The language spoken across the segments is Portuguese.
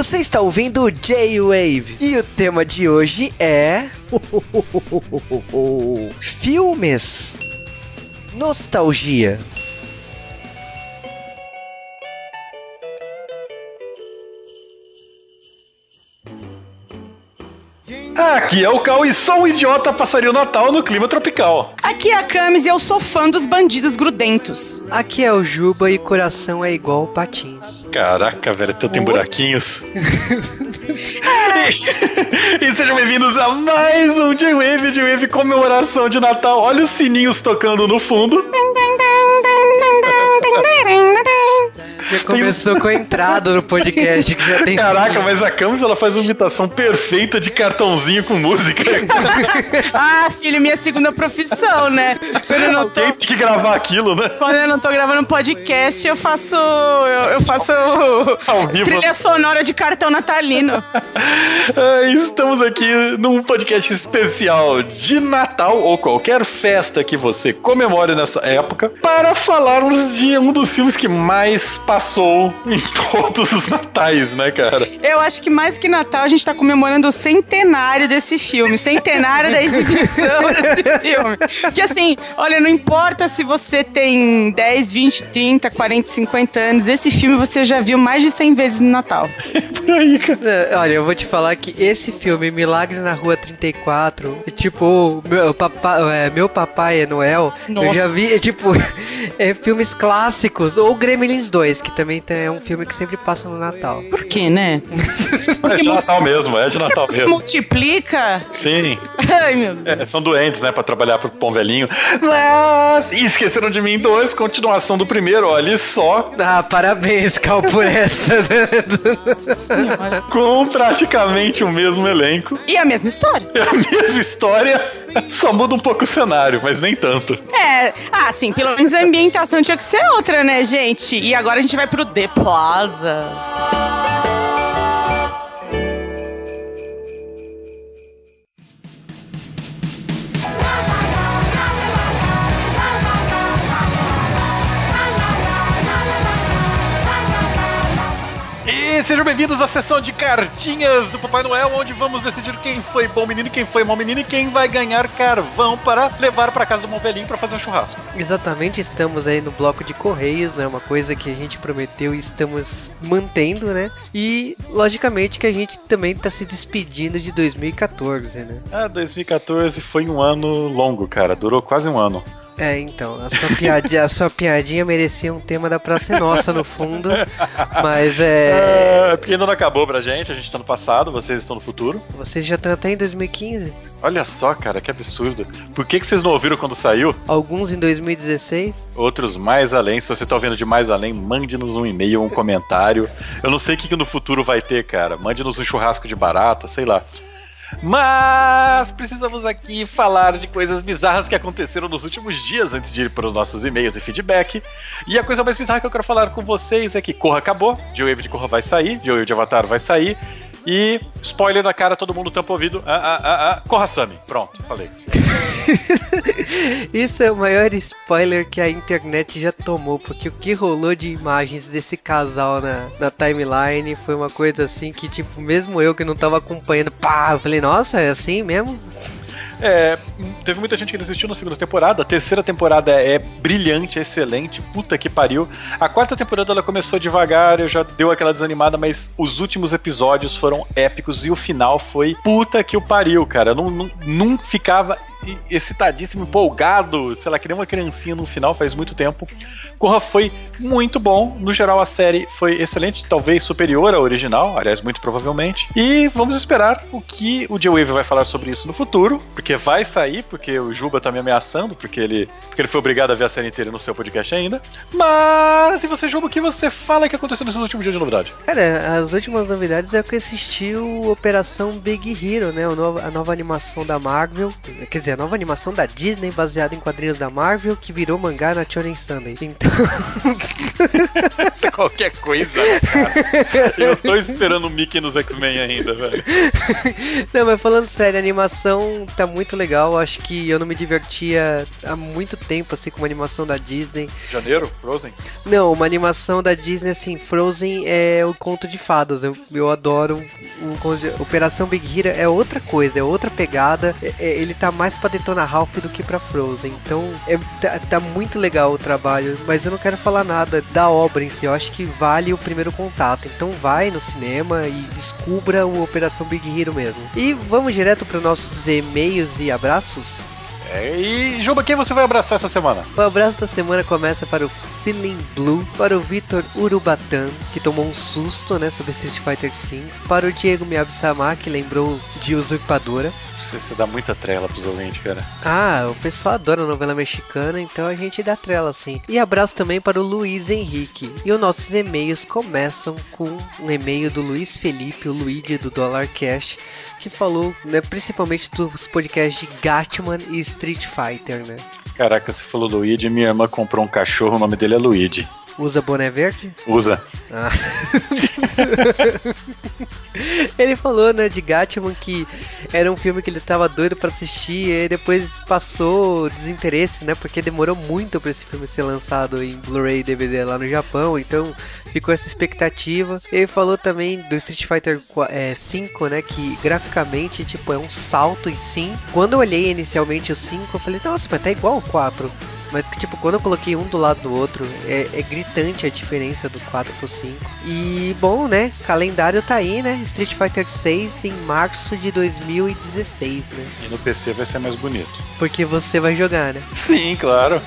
Você está ouvindo o J-Wave e o tema de hoje é. Filmes. Nostalgia. Aqui é o Cal e sou um idiota passaria o Natal no clima tropical. Aqui é a Camis e eu sou fã dos bandidos grudentos. Aqui é o Juba e coração é igual patins. Caraca, velho, teu tem buraquinhos. e, e sejam bem-vindos a mais um J-Wave, J-Wave comemoração de Natal. Olha os sininhos tocando no fundo. Já começou com a entrada no podcast que já tem. Caraca, mas a Camis ela faz uma imitação perfeita de cartãozinho com música. ah, filho, minha segunda profissão, né? Quando eu não tô... tem que gravar aquilo, né? Quando eu não tô gravando podcast, eu faço. Eu, eu faço. Trilha sonora de cartão natalino. Estamos aqui num podcast especial de Natal ou qualquer festa que você comemore nessa época para falarmos de um dos filmes que mais passou em todos os natais, né, cara? Eu acho que mais que Natal, a gente tá comemorando o centenário desse filme, centenário da exibição desse filme. Que assim, olha, não importa se você tem 10, 20, 30, 40, 50 anos, esse filme você já viu mais de 100 vezes no Natal. Por aí, cara. É, olha, eu vou te falar que esse filme, Milagre na Rua 34, é tipo, meu, papai, é, meu Papai é Noel, Nossa. eu já vi, é, tipo, é, filmes clássicos, ou Gremlins 2, que que também é um filme que sempre passa no Natal. Por quê, né? é de Natal mesmo, é de Natal mesmo. Multiplica? Sim. Ai, meu Deus. É, são doentes, né, pra trabalhar pro pão velhinho. Mas, e esqueceram de mim dois, continuação do primeiro, olha só. Ah, parabéns, Cal, por essa. Com praticamente o mesmo elenco. E a mesma história. É a mesma história, só muda um pouco o cenário, mas nem tanto. É, ah, sim, pelo menos a ambientação tinha que ser outra, né, gente? E agora a gente vai pro The Plaza. Sejam bem-vindos à sessão de cartinhas do Papai Noel, onde vamos decidir quem foi bom menino, quem foi mau menino e quem vai ganhar carvão para levar para casa do bom velhinho para fazer um churrasco. Exatamente, estamos aí no bloco de correios, né? Uma coisa que a gente prometeu e estamos mantendo, né? E logicamente que a gente também está se despedindo de 2014, né? Ah, 2014 foi um ano longo, cara, durou quase um ano. É, então, a sua, piadinha, a sua piadinha merecia um tema da Praça Nossa no fundo, mas é... é... Porque ainda não acabou pra gente, a gente tá no passado, vocês estão no futuro. Vocês já estão até em 2015. Olha só, cara, que absurdo. Por que, que vocês não ouviram quando saiu? Alguns em 2016. Outros mais além. Se você tá ouvindo de mais além, mande-nos um e-mail, um comentário. Eu não sei o que, que no futuro vai ter, cara. Mande-nos um churrasco de barata, sei lá. Mas precisamos aqui falar de coisas bizarras que aconteceram nos últimos dias antes de ir para os nossos e-mails e feedback. E a coisa mais bizarra que eu quero falar com vocês é que Corra acabou, Joe de Corra vai sair, Joe de Avatar vai sair. E, spoiler na cara, todo mundo tampa o ouvido. Ah, ah, ah, ah. Corra Sami. Pronto, falei. Isso é o maior spoiler que a internet já tomou, porque o que rolou de imagens desse casal na, na timeline foi uma coisa assim que, tipo, mesmo eu que não tava acompanhando, pá, eu falei, nossa, é assim mesmo? É, teve muita gente que desistiu na segunda temporada. A terceira temporada é brilhante, é excelente. Puta que pariu. A quarta temporada ela começou devagar, eu já deu aquela desanimada, mas os últimos episódios foram épicos e o final foi puta que o pariu, cara. Eu não, não, não ficava excitadíssimo, empolgado, sei lá, que nem uma criancinha no final faz muito tempo. Corra foi muito bom. No geral, a série foi excelente, talvez superior à original, aliás, muito provavelmente. E vamos esperar o que o Joe Wave vai falar sobre isso no futuro, porque vai sair, porque o Juba tá me ameaçando, porque ele, porque ele foi obrigado a ver a série inteira no seu podcast ainda. Mas, e você, Juba, o que você fala que aconteceu nesses últimos dias de novidade? Cara, as últimas novidades é que assistiu Operação Big Hero, né? A nova, a nova animação da Marvel. Quer dizer, é a nova animação da Disney baseada em quadrinhos da Marvel que virou mangá na Shonen Sunday. Então. Qualquer coisa, né, cara? Eu tô esperando o Mickey nos X-Men ainda, velho. Não, mas falando sério, a animação tá muito legal. Acho que eu não me divertia há muito tempo assim com uma animação da Disney. Janeiro? Frozen? Não, uma animação da Disney assim, Frozen é o conto de fadas. Eu, eu adoro o de... Operação Big Hero é outra coisa, é outra pegada. É, é, ele tá mais pra Detona Ralph do que pra Frozen. Então, é, tá, tá muito legal o trabalho, mas eu não quero falar nada da obra em si. Eu acho que vale o primeiro contato. Então vai no cinema e descubra o Operação Big Hero mesmo. E vamos direto para nossos e-mails e abraços? E Juba, quem você vai abraçar essa semana? O abraço da semana começa para o Feeling Blue, para o Vitor Urubatan, que tomou um susto, né, sobre Street Fighter V, para o Diego Miyabi-sama, que lembrou de Usurpadora, você, você dá muita trela pros ouvintes, cara. Ah, o pessoal adora novela mexicana, então a gente dá trela sim. E abraço também para o Luiz Henrique. E os nossos e-mails começam com um e-mail do Luiz Felipe, o Luigi do Dollar Cash, que falou, né, principalmente dos podcasts de Gatman e Street Fighter, né? Caraca, você falou Luigi, minha irmã comprou um cachorro, o nome dele é Luigi. Usa boné verde? Usa. Ah. ele falou, né, de Gatman que era um filme que ele tava doido para assistir e depois passou desinteresse, né, porque demorou muito para esse filme ser lançado em Blu-ray e DVD lá no Japão, então ficou essa expectativa. Ele falou também do Street Fighter é, 5, né, que graficamente, tipo, é um salto e sim. Quando eu olhei inicialmente o 5, eu falei, nossa, mas tá igual o 4. Mas, tipo, quando eu coloquei um do lado do outro, é, é, gritante a diferença do 4 pro 5. E, bom, né? Calendário tá aí, né? Street Fighter 6 em março de 2016, né? E no PC vai ser mais bonito. Porque você vai jogar, né? Sim, claro.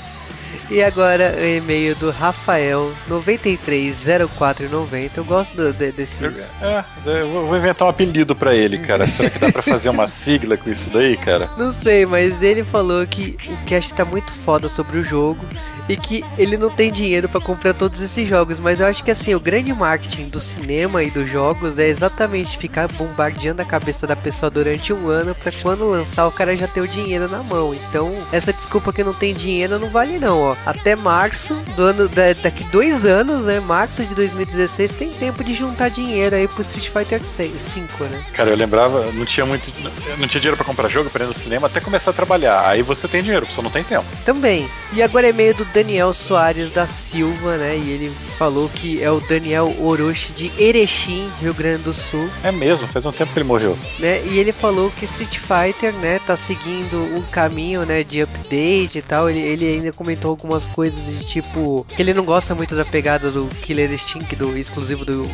E agora o e-mail do Rafael 930490. Eu gosto do, de, desse. É, eu vou inventar um apelido para ele, cara. Será que dá para fazer uma sigla com isso daí, cara? Não sei, mas ele falou que o cast tá muito foda sobre o jogo e que ele não tem dinheiro para comprar todos esses jogos, mas eu acho que assim, o grande marketing do cinema e dos jogos é exatamente ficar bombardeando a cabeça da pessoa durante um ano para quando lançar o cara já ter o dinheiro na mão. Então, essa desculpa que não tem dinheiro não vale não, ó. Até março do ano daqui dois anos, né? Março de 2016 tem tempo de juntar dinheiro aí pro Street Fighter 6, 5, né? Cara, eu lembrava, não tinha muito, não tinha dinheiro para comprar jogo, para ir no cinema até começar a trabalhar. Aí você tem dinheiro, você não tem tempo. Também. E agora é meio do Daniel Soares da Silva, né? E ele falou que é o Daniel Orochi de Erechim, Rio Grande do Sul. É mesmo, faz um tempo que ele morreu. Né? E ele falou que Street Fighter, né, tá seguindo um caminho, né, de update e tal. Ele, ele ainda comentou algumas coisas de tipo que ele não gosta muito da pegada do Killer Instinct, do exclusivo do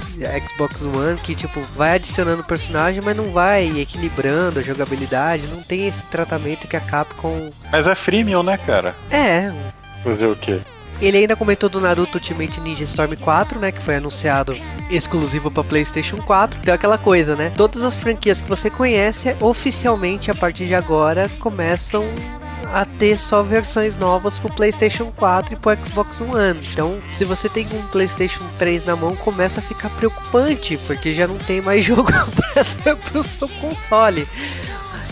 Xbox One, que tipo vai adicionando personagem, mas não vai equilibrando a jogabilidade, não tem esse tratamento que a Capcom. Mas é freemium, né, cara? É, Fazer o quê? Ele ainda comentou do Naruto Ultimate Ninja Storm 4, né, que foi anunciado exclusivo para PlayStation 4. Então aquela coisa, né? Todas as franquias que você conhece oficialmente a partir de agora começam a ter só versões novas pro PlayStation 4 e pro Xbox One. Então, se você tem um PlayStation 3 na mão, começa a ficar preocupante, porque já não tem mais jogo para o seu console.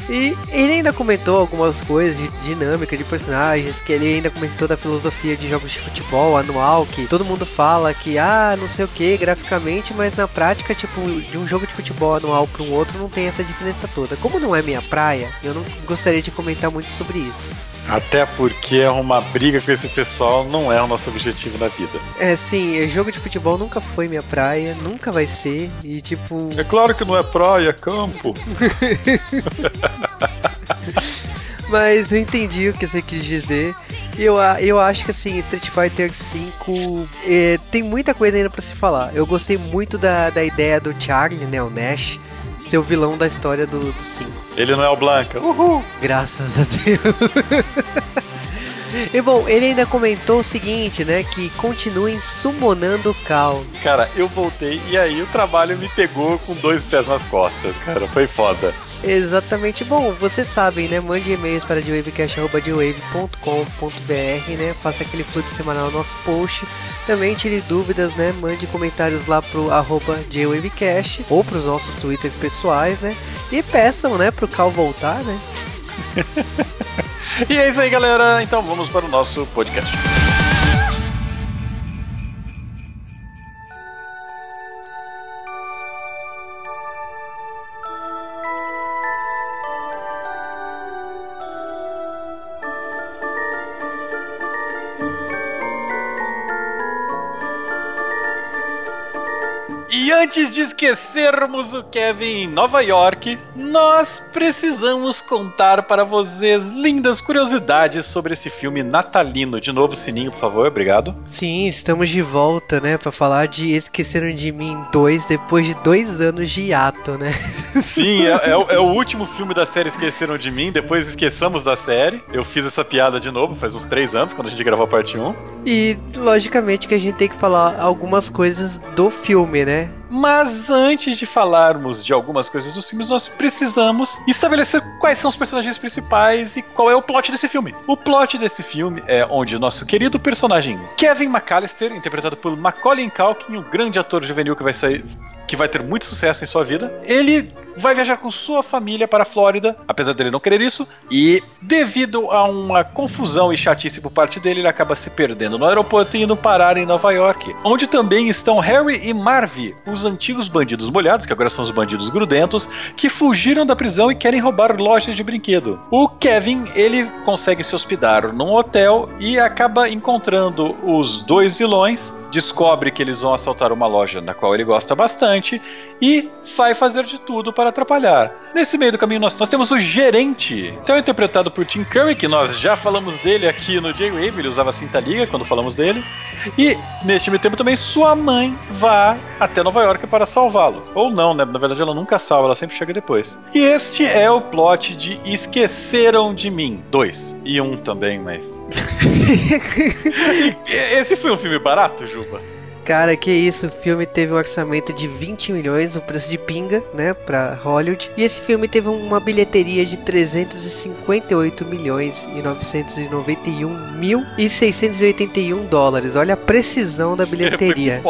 E ele ainda comentou algumas coisas de dinâmica de personagens, que ele ainda comentou da filosofia de jogos de futebol anual, que todo mundo fala que, ah, não sei o que, graficamente, mas na prática, tipo, de um jogo de futebol anual para um outro não tem essa diferença toda. Como não é minha praia, eu não gostaria de comentar muito sobre isso. Até porque uma briga com esse pessoal não é o nosso objetivo na vida. É, sim, jogo de futebol nunca foi minha praia, nunca vai ser, e tipo. É claro que não é praia, é campo. Mas eu entendi o que você quis dizer. Eu, eu acho que assim, Street Fighter V é, tem muita coisa ainda para se falar. Eu gostei muito da, da ideia do Charlie, né, o Nash, ser o vilão da história do, do 5. Ele não é o Blanca. Uhul! Graças a Deus. E bom, ele ainda comentou o seguinte, né? Que continuem summonando o Cal. Cara, eu voltei e aí o trabalho me pegou com dois pés nas costas, cara. Foi foda. Exatamente. Bom, vocês sabem, né? Mande e-mails para dwavecast.com.br, né? Faça aquele fluxo semanal no nosso post. Também tire dúvidas, né? Mande comentários lá pro arroba jwavecast ou pros nossos twitters pessoais, né? E peçam, né? Pro Cal voltar, né? e é isso aí, galera. Então vamos para o nosso podcast. Antes de esquecermos o Kevin em Nova York, nós precisamos contar para vocês lindas curiosidades sobre esse filme natalino. De novo, sininho, por favor, obrigado. Sim, estamos de volta, né, para falar de Esqueceram de Mim 2 depois de dois anos de hiato, né? Sim, é, é, é, o último filme da série Esqueceram de Mim, depois esqueçamos da série. Eu fiz essa piada de novo, faz uns três anos, quando a gente gravou a parte 1. E, logicamente, que a gente tem que falar algumas coisas do filme, né? Mas antes de falarmos de algumas coisas dos filmes, nós precisamos estabelecer quais são os personagens principais e qual é o plot desse filme. O plot desse filme é onde o nosso querido personagem Kevin McAllister, interpretado por Macaulay Culkin, um grande ator juvenil que vai sair que vai ter muito sucesso em sua vida. Ele vai viajar com sua família para a Flórida, apesar dele não querer isso, e devido a uma confusão e chatice por parte dele, ele acaba se perdendo no aeroporto e indo parar em Nova York, onde também estão Harry e Marvy, os antigos bandidos molhados, que agora são os bandidos grudentos, que fugiram da prisão e querem roubar lojas de brinquedo. O Kevin, ele consegue se hospedar num hotel e acaba encontrando os dois vilões descobre que eles vão assaltar uma loja na qual ele gosta bastante e vai fazer de tudo para atrapalhar. Nesse meio do caminho, nós, nós temos o gerente, então é interpretado por Tim Curry, que nós já falamos dele aqui no J-Wave, ele usava cinta liga quando falamos dele. E neste meio tempo também sua mãe vai até Nova York para salvá-lo. Ou não, né? Na verdade ela nunca salva, ela sempre chega depois. E este é o plot de Esqueceram de Mim 2. E um também, mas. Esse foi um filme barato, Juba? Cara, que isso, o filme teve um orçamento de 20 milhões, o preço de pinga, né, pra Hollywood. E esse filme teve uma bilheteria de 358 milhões e 991 mil e 681 dólares. Olha a precisão da bilheteria. É,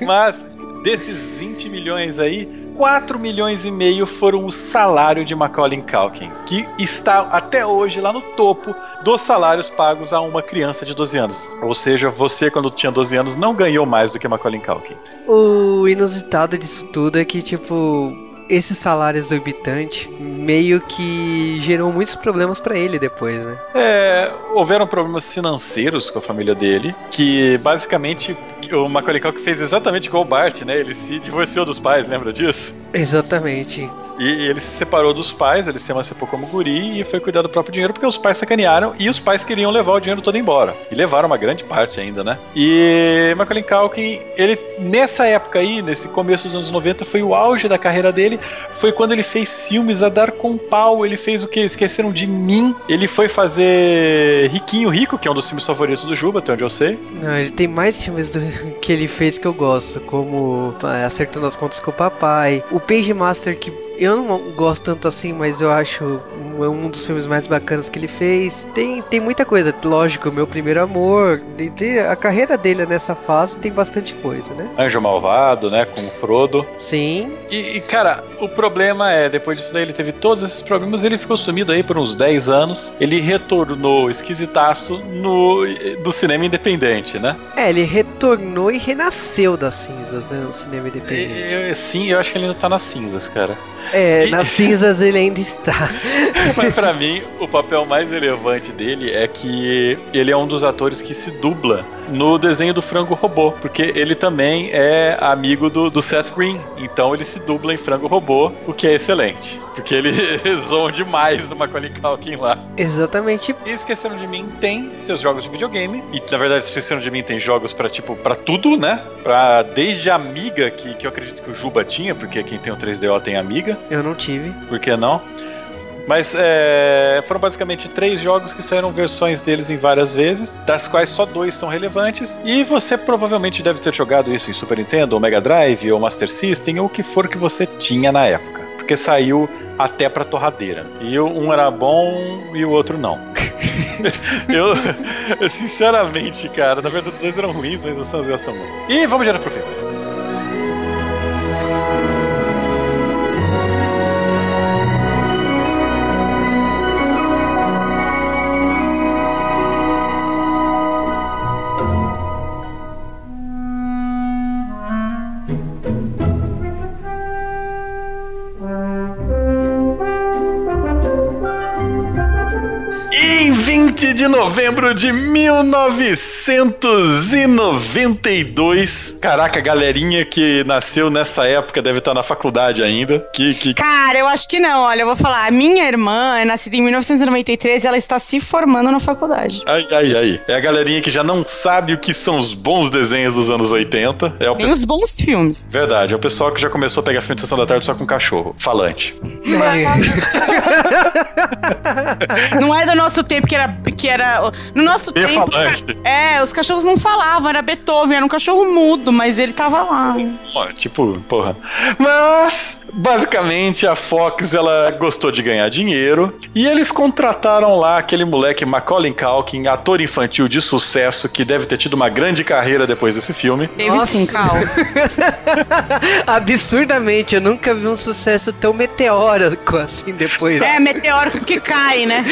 Mas desses 20 milhões aí, 4 milhões e meio foram o salário de Macaulay Culkin, que está até hoje lá no topo dos salários pagos a uma criança de 12 anos. Ou seja, você quando tinha 12 anos não ganhou mais do que Macaulay Culkin. O inusitado disso tudo é que tipo esse salário exorbitante meio que gerou muitos problemas para ele depois, né? É, houveram problemas financeiros com a família dele, que basicamente o Macaulay Culkin fez exatamente igual o Bart, né? Ele se divorciou dos pais, lembra disso? Exatamente. E, ele se separou dos pais, ele se emancipou como guri e foi cuidar do próprio dinheiro porque os pais sacanearam e os pais queriam levar o dinheiro todo embora. E levaram uma grande parte ainda, né? E Macaulay Culkin, ele nessa época aí, nesse começo dos anos 90, foi o auge da carreira dele. Foi quando ele fez filmes a dar com pau. Ele fez o que? Esqueceram de mim. Ele foi fazer Riquinho Rico, que é um dos filmes favoritos do Juba, até onde eu sei. Não, ele tem mais filmes do, que ele fez que eu gosto, como é, Acertando as Contas com o Papai, o Page Master que eu não gosto tanto assim, mas eu acho um, um dos filmes mais bacanas que ele fez. Tem, tem muita coisa, lógico, meu primeiro amor. a carreira dele nessa fase tem bastante coisa, né? Anjo Malvado, né? Com o Frodo. Sim. E, e, cara, o problema é, depois disso daí ele teve todos esses problemas, ele ficou sumido aí por uns 10 anos. Ele retornou esquisitaço no, no cinema independente, né? É, ele retornou e renasceu das cinzas, né? No cinema independente. Eu, sim, eu acho que ele ainda tá nas cinzas, cara. É, nas cinzas ele ainda está. Mas para mim, o papel mais relevante dele é que ele é um dos atores que se dubla no desenho do Frango Robô, porque ele também é amigo do, do Seth Green. Então ele se dubla em Frango Robô, o que é excelente. Porque ele zoam demais no Macaulay Culkin lá. Exatamente. E Esqueceram de Mim tem seus jogos de videogame. E na verdade, Esqueceram de Mim tem jogos para tipo, para tudo, né? Pra desde a Amiga, que, que eu acredito que o Juba tinha, porque quem tem o 3DO tem Amiga. Eu não tive. Por que não? Mas é, foram basicamente três jogos que saíram versões deles em várias vezes, das quais só dois são relevantes. E você provavelmente deve ter jogado isso em Super Nintendo, ou Mega Drive, ou Master System, ou o que for que você tinha na época. Porque saiu até pra torradeira. E um era bom e o outro não. eu, eu, sinceramente, cara, na verdade os dois eram ruins, mas os Sans gostam muito. E vamos direto pro filme. De novembro de 1992. Caraca, galerinha que nasceu nessa época deve estar na faculdade ainda. Que, que... Cara, eu acho que não. Olha, eu vou falar. A minha irmã é nascida em 1993 e ela está se formando na faculdade. Ai, ai, ai. É a galerinha que já não sabe o que são os bons desenhos dos anos 80. É o Tem os bons filmes. Verdade, é o pessoal que já começou a pegar filme de sessão da tarde só com cachorro. Falante. não é do nosso tempo que era. Que era no nosso E tempo. falante. É, os cachorros não falavam, era Beethoven, era um cachorro mudo, mas ele tava lá. Tipo, porra. Mas, basicamente, a Fox, ela gostou de ganhar dinheiro e eles contrataram lá aquele moleque Macaulay Culkin, ator infantil de sucesso que deve ter tido uma grande carreira depois desse filme. Teve sim, Cal. Absurdamente, eu nunca vi um sucesso tão meteórico assim depois. É, meteórico que cai, né?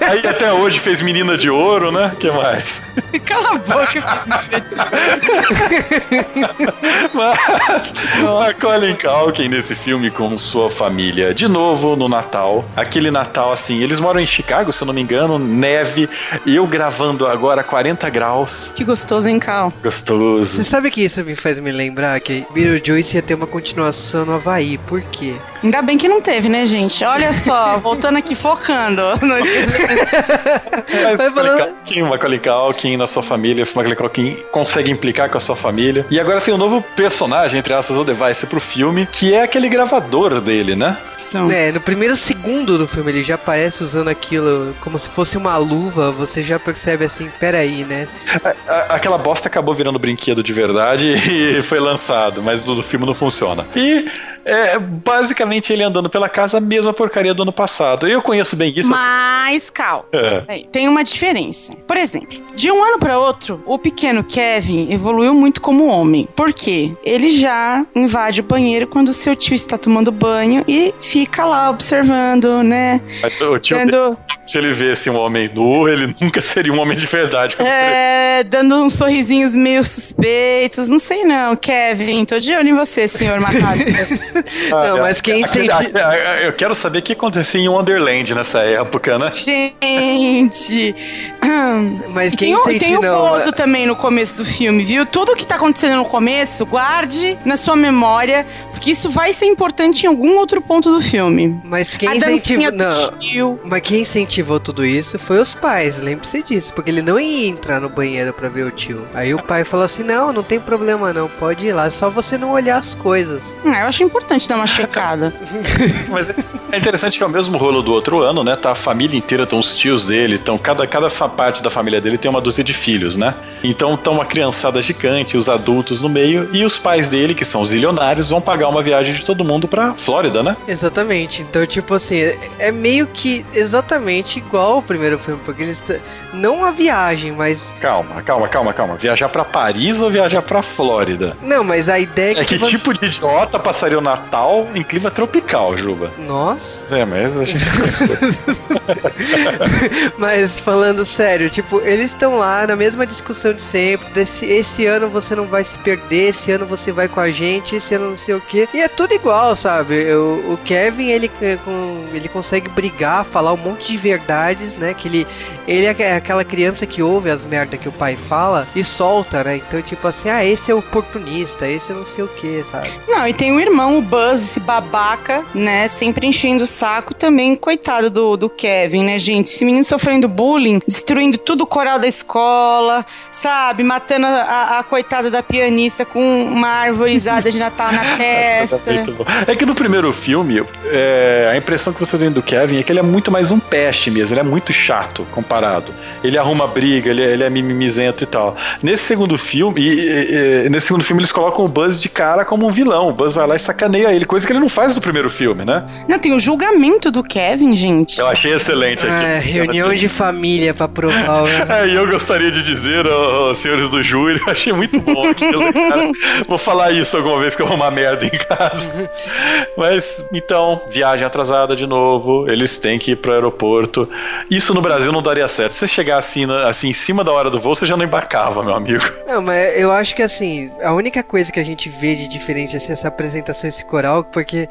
Aí até hoje fez Menina de Ouro, né? que mais? Cala a boca. Mas Macaulay Culkin nesse filme com sua família. De novo no Natal. Aquele Natal assim, eles moram em Chicago, se eu não me engano, neve. Eu gravando agora 40 graus. que gostoso, hein, Cal? Gostoso. Você sabe que isso me faz me lembrar que Beetlejuice ia ter uma continuação no Havaí. Por quê? Ainda bem que não teve, né, gente? Olha só, voltando aqui, focando. No- Mas Vai falando- Culkin, Macaulay Culkin na sua família, Macaulay Culkin consegue implicar com a sua família. E agora tem um novo personagem, entre aspas, o device pro filme, que é aquele gravador dele, né? São. É, no primeiro segundo do filme ele já aparece usando aquilo como se fosse uma luva. Você já percebe assim, peraí, né? A- a- aquela bosta acabou virando brinquedo de verdade e foi lançado, mas no filme não funciona. E é basicamente ele andando pela casa, a mesma porcaria do ano passado. Eu conheço bem isso. Mas, Cal, É. Tem uma diferença. Por exemplo, de um ano para outro, o pequeno Kevin evoluiu muito como homem. Por quê? Ele já invade o banheiro quando seu tio está tomando banho e fica lá observando, né? O tio, Dando, se ele visse um homem nu, ele nunca seria um homem de verdade. é, dando uns sorrisinhos meio suspeitos. Não sei não, Kevin. Tô de olho em você, senhor macaco. Ah, Não, é. mas quem Aquele- sente- ah, Eu quero saber o que acontecia em Wonderland nessa época, né? Gente. Mas E quem tem sente tem o. Bozo também no começo do filme, viu? Tudo que tá acontecendo no começo, guarde na sua memória, porque isso vai ser importante em algum outro ponto do filme. Mas quem incentivou. Não. Mas quem incentivou tudo isso foi os pais, lembre-se disso, porque ele não ia entrar no banheiro pra ver o tio. Aí o pai falou assim: não, não tem problema não, pode ir lá, é só você não olhar as coisas. Ah, eu acho importante dar uma checada. Mas é interessante que é o mesmo rolo do outro ano, né? Tá a família inteira, estão os tios dele, então cada, cada parte da família dele tem uma dúzia de filhos, né? Então estão uma criançada gigante, os adultos no meio, e os pais dele, que são os ilionários, vão pagar uma viagem de todo mundo pra Flórida, né? Exatamente, então tipo assim, é- é meio que exatamente igual ao primeiro filme, porque eles. Não a viagem, mas. Calma, calma, calma, calma. Viajar pra Paris ou viajar pra Flórida? Não, mas a ideia É que você- tipo de idiota passaria o Natal em clima tropical, Juba? Nossa. É, mas a gente... Mas falando sério, tipo, eles estão lá na mesma discussão de sempre. Desse, esse ano você não vai se perder, esse ano você vai com a gente, esse ano não sei o que. E é tudo igual, sabe? O, o Kevin, ele, é com, ele consegue brigar, falar um monte de verdades, né? Que ele, ele é aquela criança que ouve as merdas que o pai fala e solta, né? Então, tipo assim, ah, esse é oportunista, esse é não sei o que, sabe? Não, e tem o irmão, o Buzz, esse babaca, né? Sempre enchendo o saco também. Coitado do, do Kevin, né, gente? Esse menino sofrendo bullying, destruindo tudo o coral da escola, sabe? Matando a, a- coitada da pianista com uma arvorizada de Natal na testa. É que no primeiro filme, é, a impressão que você tem do Kevin é que ele é muito mais um peste mesmo, ele é muito chato comparado. Ele arruma briga, ele, é- ele é mimimizento e tal. Nesse segundo filme, e- e- e- nesse segundo filme eles colocam o Buzz de cara como um vilão. O Buzz vai lá e sacaneia ele, coisa que ele não faz no primeiro filme, né? Não, tem o julgamento do Kevin, gente. Eu achei excelente aqui. Ah, reunião de família pra provar. o- É, e eu gostaria de dizer, ó, senhores do júri, eu achei muito bom aquilo, cara. Vou falar isso alguma vez que eu arrumar merda em casa. Mas, então, viagem atrasada de novo, eles têm que ir pro aeroporto. Isso no Brasil não daria certo. Se você chegar assim, assim em cima da hora do voo, você já não embarcava, meu amigo. Não, mas eu acho que assim, a única coisa que a gente vê de diferente assim, essa apresentação, esse coral, porque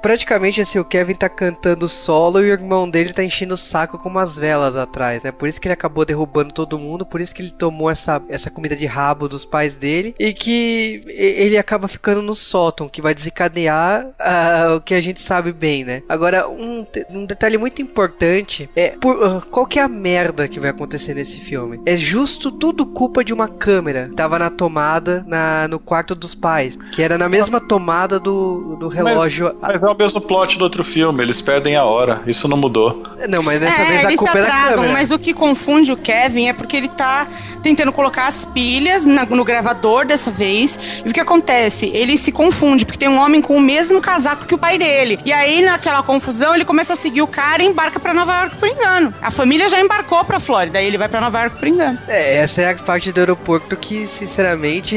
praticamente assim, o Kevin tá cantando solo e o irmão dele tá enchendo o saco com umas velas atrás, né? Por isso que ele acabou derrubando todo mundo, por isso que ele tomou essa, essa comida de rabo dos pais dele e que ele acaba ficando no sótão, que vai desencadear uh, o que a gente sabe bem, né? Agora, um, um detalhe muito importante é por, uh, qual que é a merda que vai acontecer nesse filme? É justo tudo culpa de uma câmera. Tava na tomada na, no quarto dos pais, que era na mesma tomada do, do relógio. Mas, mas é o mesmo plot do outro filme, eles perdem a hora. Isso não mudou. Não, mas dessa é, vez a culpa atrasam, é da câmera. Mas o que confunde o Kevin é porque ele tá tentando colocar as pilhas na, no gravador dessa vez. E o que acontece? Ele se confunde, porque tem um homem com o mesmo casaco que o pai dele. E aí, naquela confusão, ele começa a seguir o cara e embarca para Nova York por engano. A família já embarcou pra Flórida, aí ele vai para Nova York por engano. É, essa é a parte do aeroporto que, sinceramente,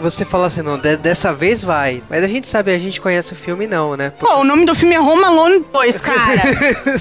você fala assim, não, dessa vez vai. Mas a gente sabe, a gente conhece o filme não, né? Porque... Pô, o nome do filme é Home Alone 2, cara.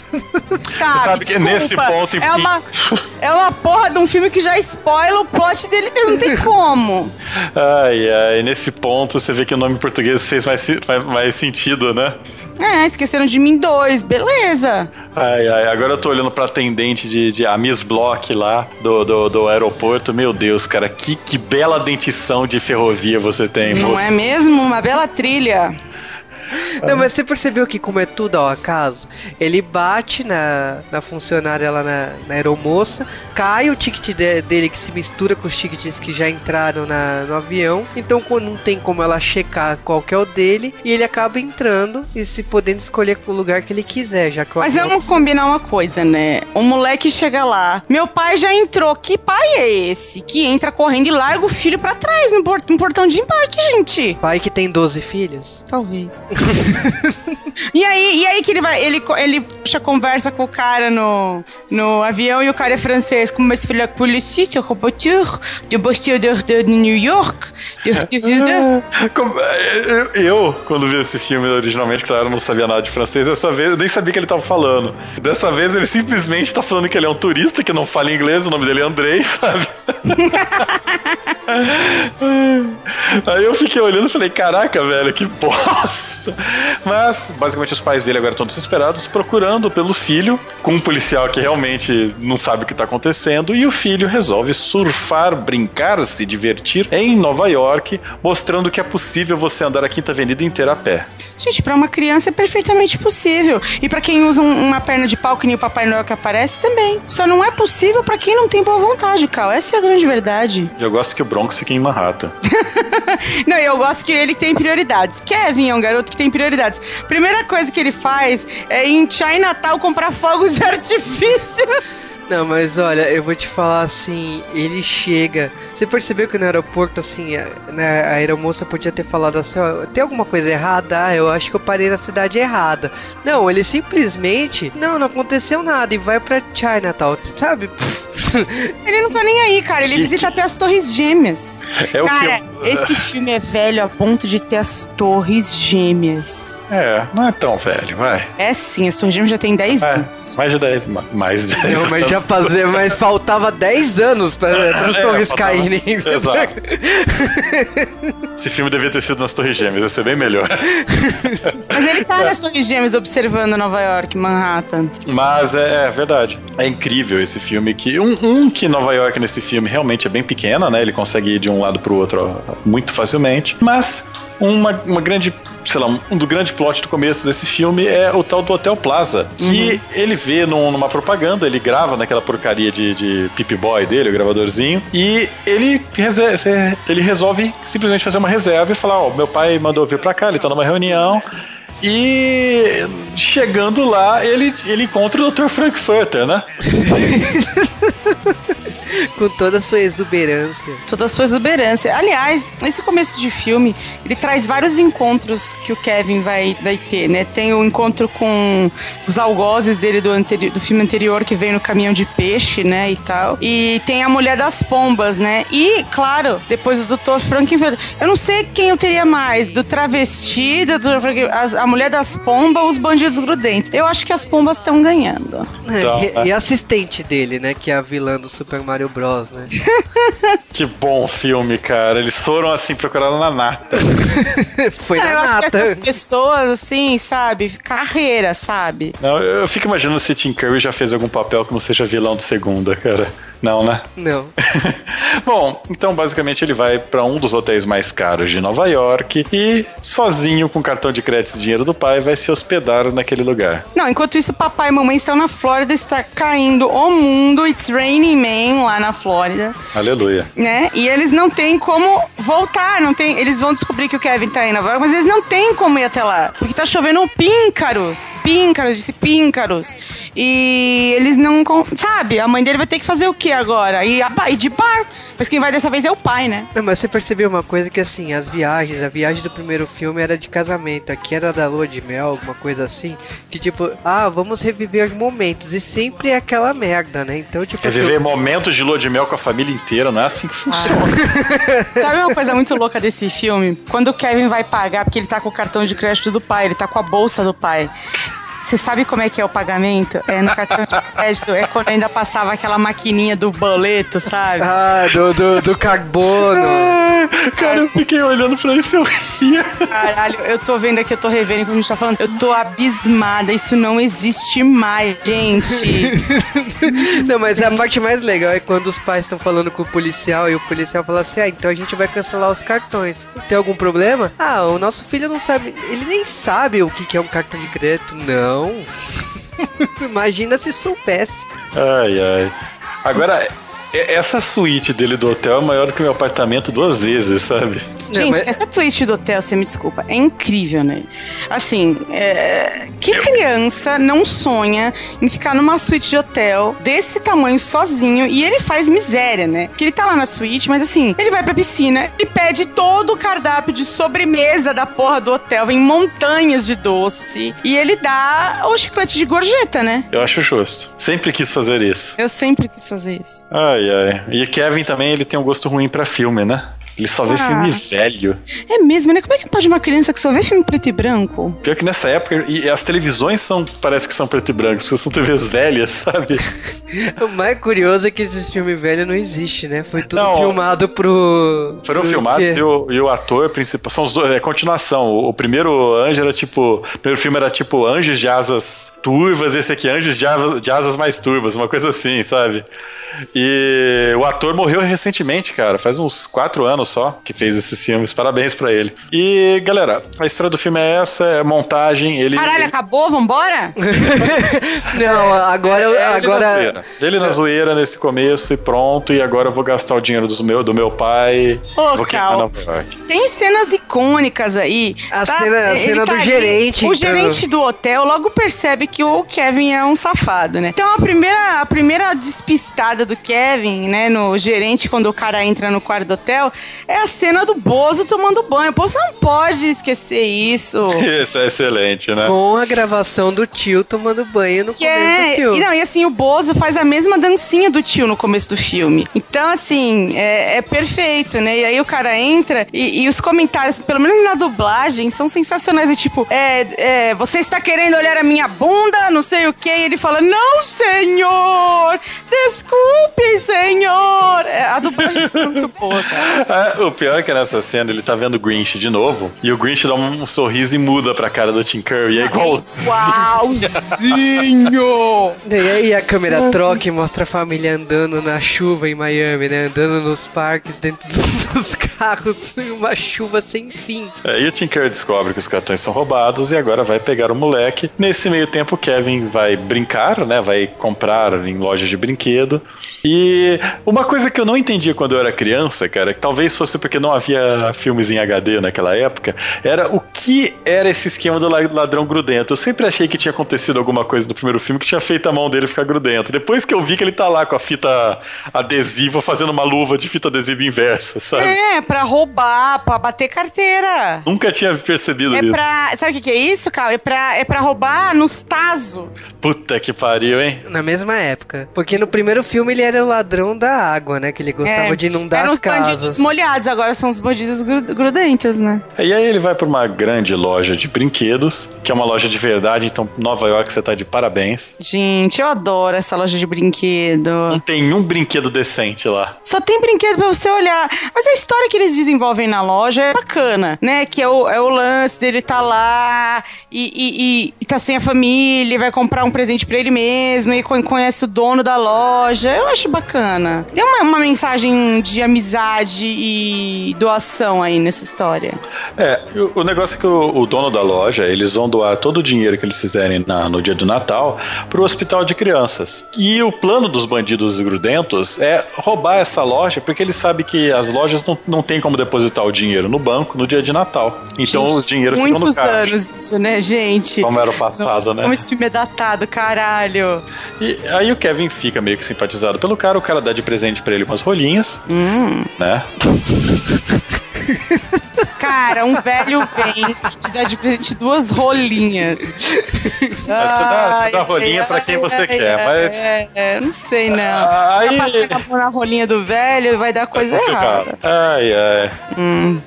sabe, sabe que nesse ponto... É uma, é uma porra de um filme que já spoila o plot dele mesmo, não tem como. Ai, ai, nesse ponto você vê que o nome português fez mais, mais, mais sentido, né? É, esqueceram de mim dois, beleza. Ai, ai, agora eu tô olhando pra atendente de, de a Miss Block lá do, do, do aeroporto. Meu Deus, cara, que, que bela dentição de ferrovia você tem. Não pô. é mesmo? Uma bela trilha. Não, mas você percebeu que, como é tudo ao acaso, ele bate na, na funcionária lá na, na aeromoça, cai o ticket de, dele que se mistura com os tickets que já entraram na, no avião. Então, não tem como ela checar qual que é o dele, e ele acaba entrando e se podendo escolher o lugar que ele quiser, já que Mas avião... vamos combinar uma coisa, né? O moleque chega lá, meu pai já entrou. Que pai é esse? Que entra correndo e larga o filho para trás no portão de embarque, gente. Pai que tem 12 filhos? Talvez. e aí, e aí que ele vai, ele, ele puxa conversa com o cara no, no avião e o cara é francês. Como se fala polícia, sur voiture, de Bastille de New York. Eu, eu, quando vi esse filme originalmente, claro, não sabia nada de francês, dessa vez eu nem sabia que ele tava falando. Dessa vez ele simplesmente tá falando que ele é um turista que não fala inglês, o nome dele é Andrei, sabe? Aí eu fiquei olhando e falei, caraca, velho, que bosta. Mas, basicamente, os pais dele agora estão desesperados, procurando pelo filho, com um policial que realmente não sabe o que está acontecendo, e o filho resolve surfar, brincar, se divertir em Nova York, mostrando que é possível você andar a Quinta Avenida inteira a pé. Gente, para uma criança é perfeitamente possível. E para quem usa um, uma perna de pau que nem o Papai Noel que aparece também. Só não é possível para quem não tem boa vontade, Cal. Essa é a grande verdade. Eu gosto que o Bronx fique em Manhattan. não, eu gosto que ele tem prioridades. Kevin é um garoto que tem prioridades. Primeira coisa que ele faz é ir em Chinatown comprar fogos de artifício. Não, mas olha, eu vou te falar assim, ele chega. Você percebeu que no aeroporto, assim, a, né, a aeromoça podia ter falado assim, ó, tem alguma coisa errada? Ah, eu acho que eu parei na cidade errada. Não, ele simplesmente, não, não aconteceu nada e vai pra Chinatown, sabe? Ele não tá nem aí, cara. Ele visita até as Torres Gêmeas. É cara, filme... esse filme é velho a ponto de ter as Torres Gêmeas. É, não é tão velho, vai. É sim, as Torres Gêmeas já tem 10 é, anos. Mais de 10, mais de 10 Não, mas já fazia, mas faltava 10 anos pra, as é, Torres é, caírem. Exato. Esse filme devia ter sido nas Torres Gêmeas, ia ser bem melhor. Mas ele tá nas Torres Gêmeas observando Nova York, Manhattan. Mas é, é verdade. É incrível esse filme que. Um, um, que Nova York nesse filme realmente é bem pequena, né? Ele consegue ir de um lado pro outro ó, muito facilmente. Mas uma, uma grande, sei lá, um do grande plot do começo desse filme é o tal do Hotel Plaza, que uhum. ele vê num, numa propaganda, ele grava naquela porcaria de, de Pip Boy dele, o gravadorzinho, e ele, ele resolve simplesmente fazer uma reserva e falar, ó, oh, meu pai mandou vir pra cá, ele tá numa reunião, e chegando lá, ele, ele encontra o Dr. Frankfurter, né? Com toda a sua exuberância. Toda a sua exuberância. Aliás, esse começo de filme, ele traz vários encontros que o Kevin vai, vai ter, né? Tem o encontro com os algozes dele do, anteri do filme anterior, que veio no caminhão de peixe, né? E tal. E tem a Mulher das Pombas, né? E, claro, depois o Dr. Frankenfeld. Eu não sei quem eu teria mais, do travesti, do Dr. Frankenfeld, a Mulher das Pombas ou os Bandidos Grudentes. Eu acho que as pombas estão ganhando. É, e, e, a assistente dele, né? Que é a vilã do Super Mario Bros, né? que bom filme, cara. Eles foram assim, procuraram na nata. Foi na eu nata. Acho que essas pessoas, assim, sabe? Carreira, sabe? Não, eu fico imaginando se Tim Curry já fez algum papel que não seja vilão de segunda, cara. Não, né? Não. Bom, então basicamente ele vai para um dos hotéis mais caros de Nova York e sozinho com cartão de crédito e dinheiro do pai vai se hospedar naquele lugar. Não, enquanto isso papai e mamãe estão na Flórida, está caindo o mundo, it's raining man lá na Flórida. Aleluia. Né? E eles não têm como voltar, não tem, eles vão descobrir que o Kevin tá em Nova York, mas eles não têm como ir até lá, porque tá chovendo píncaros, píncaros, disse píncaros. E eles não, sabe, a mãe dele vai ter que fazer o quê? Agora? E, e de bar. Mas quem vai dessa vez é o pai, né? Não, mas você percebeu uma coisa que assim, as viagens, a viagem do primeiro filme era de casamento, aqui era da lua de mel, alguma coisa assim, que tipo, ah, vamos reviver os momentos, e sempre é aquela merda, né? Então, tipo. Reviver assim, momentos de lua de mel com a família inteira, não é assim que funciona. Ah. Sabe uma coisa muito louca desse filme? Quando o Kevin vai pagar, porque ele tá com o cartão de crédito do pai, ele tá com a bolsa do pai. Você sabe como é que é o pagamento? É no cartão de crédito, é quando ainda passava aquela maquininha do boleto, sabe? Ah, do, do, do carbono. Ah, cara, eu fiquei olhando pra isso e eu ria. Caralho, eu tô vendo aqui, eu tô revendo como a gente tá falando. Eu tô abismada, isso não existe mais, gente. não, mas a parte mais legal é quando os pais estão falando com o policial e o policial fala assim: ah, então a gente vai cancelar os cartões. Tem algum problema? Ah, o nosso filho não sabe, ele nem sabe o que é um cartão de crédito, não. Não. Imagina se soubesse. Ai, ai. Agora, essa suíte dele do hotel é maior do que o meu apartamento duas vezes, sabe? Gente, mas... essa suíte do hotel, você me desculpa, é incrível, né? Assim, é... que criança não sonha em ficar numa suíte de hotel desse tamanho sozinho e ele faz miséria, né? Que ele tá lá na suíte, mas assim, ele vai pra piscina e pede todo o cardápio de sobremesa da porra do hotel, vem montanhas de doce e ele dá o chiclete de gorjeta, né? Eu acho justo. Sempre quis fazer isso. Eu sempre quis fazer isso. Ai, ai. E Kevin também, ele tem um gosto ruim para filme, né? Ele só vê ah. filme velho. É mesmo, né? Como é que pode uma criança que só vê filme preto e branco? Pior que nessa época, e as televisões são, parece que são preto e branco, porque são TVs velhas, sabe? o mais curioso é que esses filmes velhos não existem, né? Foi tudo não, filmado pro. Foram pro filmados e o, e o, ator principal. São os dois, é continuação. O, o primeiro anjo era tipo. O primeiro filme era tipo Anjos de Asas Turvas, esse aqui, Anjos de Asas, de asas Mais Turvas, uma coisa assim, sabe? E o ator morreu recentemente, cara. Faz uns quatro anos só que fez esses filmes. Parabéns para ele. E, galera, a história do filme é essa, é montagem. Ele, Caralho, ele... acabou? Vambora? Não, agora... É, é agora... Ele, na ele na zoeira nesse começo e pronto. E agora eu vou gastar o dinheiro do meu, do meu pai. Ô, vou Cal, tem cenas icônicas aí. A tá? cena, a cena tá do gerente. O então... gerente do hotel logo percebe que o Kevin é um safado, né? Então a primeira, a primeira despistada do Kevin, né, no gerente, quando o cara entra no quarto do hotel, é a cena do Bozo tomando banho. Pô, você não pode esquecer isso. Isso é excelente, né? Com a gravação do tio tomando banho no que começo é... do filme. E, não, e assim, o Bozo faz a mesma dancinha do tio no começo do filme. Então, assim, é, é perfeito, né? E aí o cara entra e, e, os comentários, pelo menos na dublagem, são sensacionais. É tipo, é, é, você está querendo olhar a minha bunda? Não sei o que. E ele fala, não, senhor! Desculpa! Desculpe, senhor! É, a dublagem é muito boa, cara. É, o pior é que nessa cena ele tá vendo o Grinch de novo e o Grinch dá um sorriso e muda pra cara do Tim Curry. É igualzinho. Igualzinho! e aí a câmera troca e mostra a família andando na chuva em Miami, né? Andando nos parques, dentro dos carros, uma chuva sem fim. É, e o Tim Curry descobre que os cartões são roubados e agora vai pegar o moleque. Nesse meio tempo, o Kevin vai brincar, né? Vai comprar em lojas de brinquedo. E uma coisa que eu não entendia quando eu era criança, cara, que talvez fosse porque não havia filmes em HD naquela época, era o que era esse esquema do ladrão grudento. Eu sempre achei que tinha acontecido alguma coisa no primeiro filme que tinha feito a mão dele ficar grudento. Depois que eu vi que ele tá lá com a fita adesiva fazendo uma luva de fita adesiva inversa, sabe? É, pra roubar, pra bater carteira. Nunca tinha percebido é isso. Pra... Sabe o que, que é isso, Cal? É pra, é pra roubar nos Tazo. Puta que pariu, hein? Na mesma época. Porque no primeiro filme ele era o ladrão da água, né? Que ele gostava é, de inundar Eram as casas. Eram os bandidos molhados, agora são os bandidos grudentos, né? E aí ele vai pra uma grande loja de brinquedos, que é uma loja de verdade, então Nova York você tá de parabéns. Gente, eu adoro essa loja de brinquedo. Não tem um brinquedo decente lá. Só tem brinquedo pra você olhar. Mas a história que eles desenvolvem na loja é bacana, né? Que é o, é o lance dele tá lá e, e, e, e tá sem a família, vai comprar um presente para ele mesmo e conhece o dono da loja. Eu acho bacana. Tem uma, uma mensagem de amizade e doação aí nessa história. É, o, o negócio é que o, o, dono da loja, eles vão doar todo o dinheiro que eles fizerem na, no dia do Natal pro hospital de crianças. E o plano dos bandidos grudentos é roubar essa loja porque eles sabem que as lojas não, não tem como depositar o dinheiro no banco no dia de Natal. Então gente, o dinheiro fica no carro. Muitos anos isso, né, gente? Como era o passado, Nossa, né? Como esse filme é datado, caralho. E aí o Kevin fica meio que pelo cara, o cara dá de presente para ele umas rolinhas, hum. né? Cara, um velho vem te dá de presente duas rolinhas. É, você, dá, você dá rolinha ai, pra quem você ai, quer, mas. É, é, não sei não. Ah, aí... Tá passando na rolinha do velho vai dar coisa é errada. Ai, ai. Hum.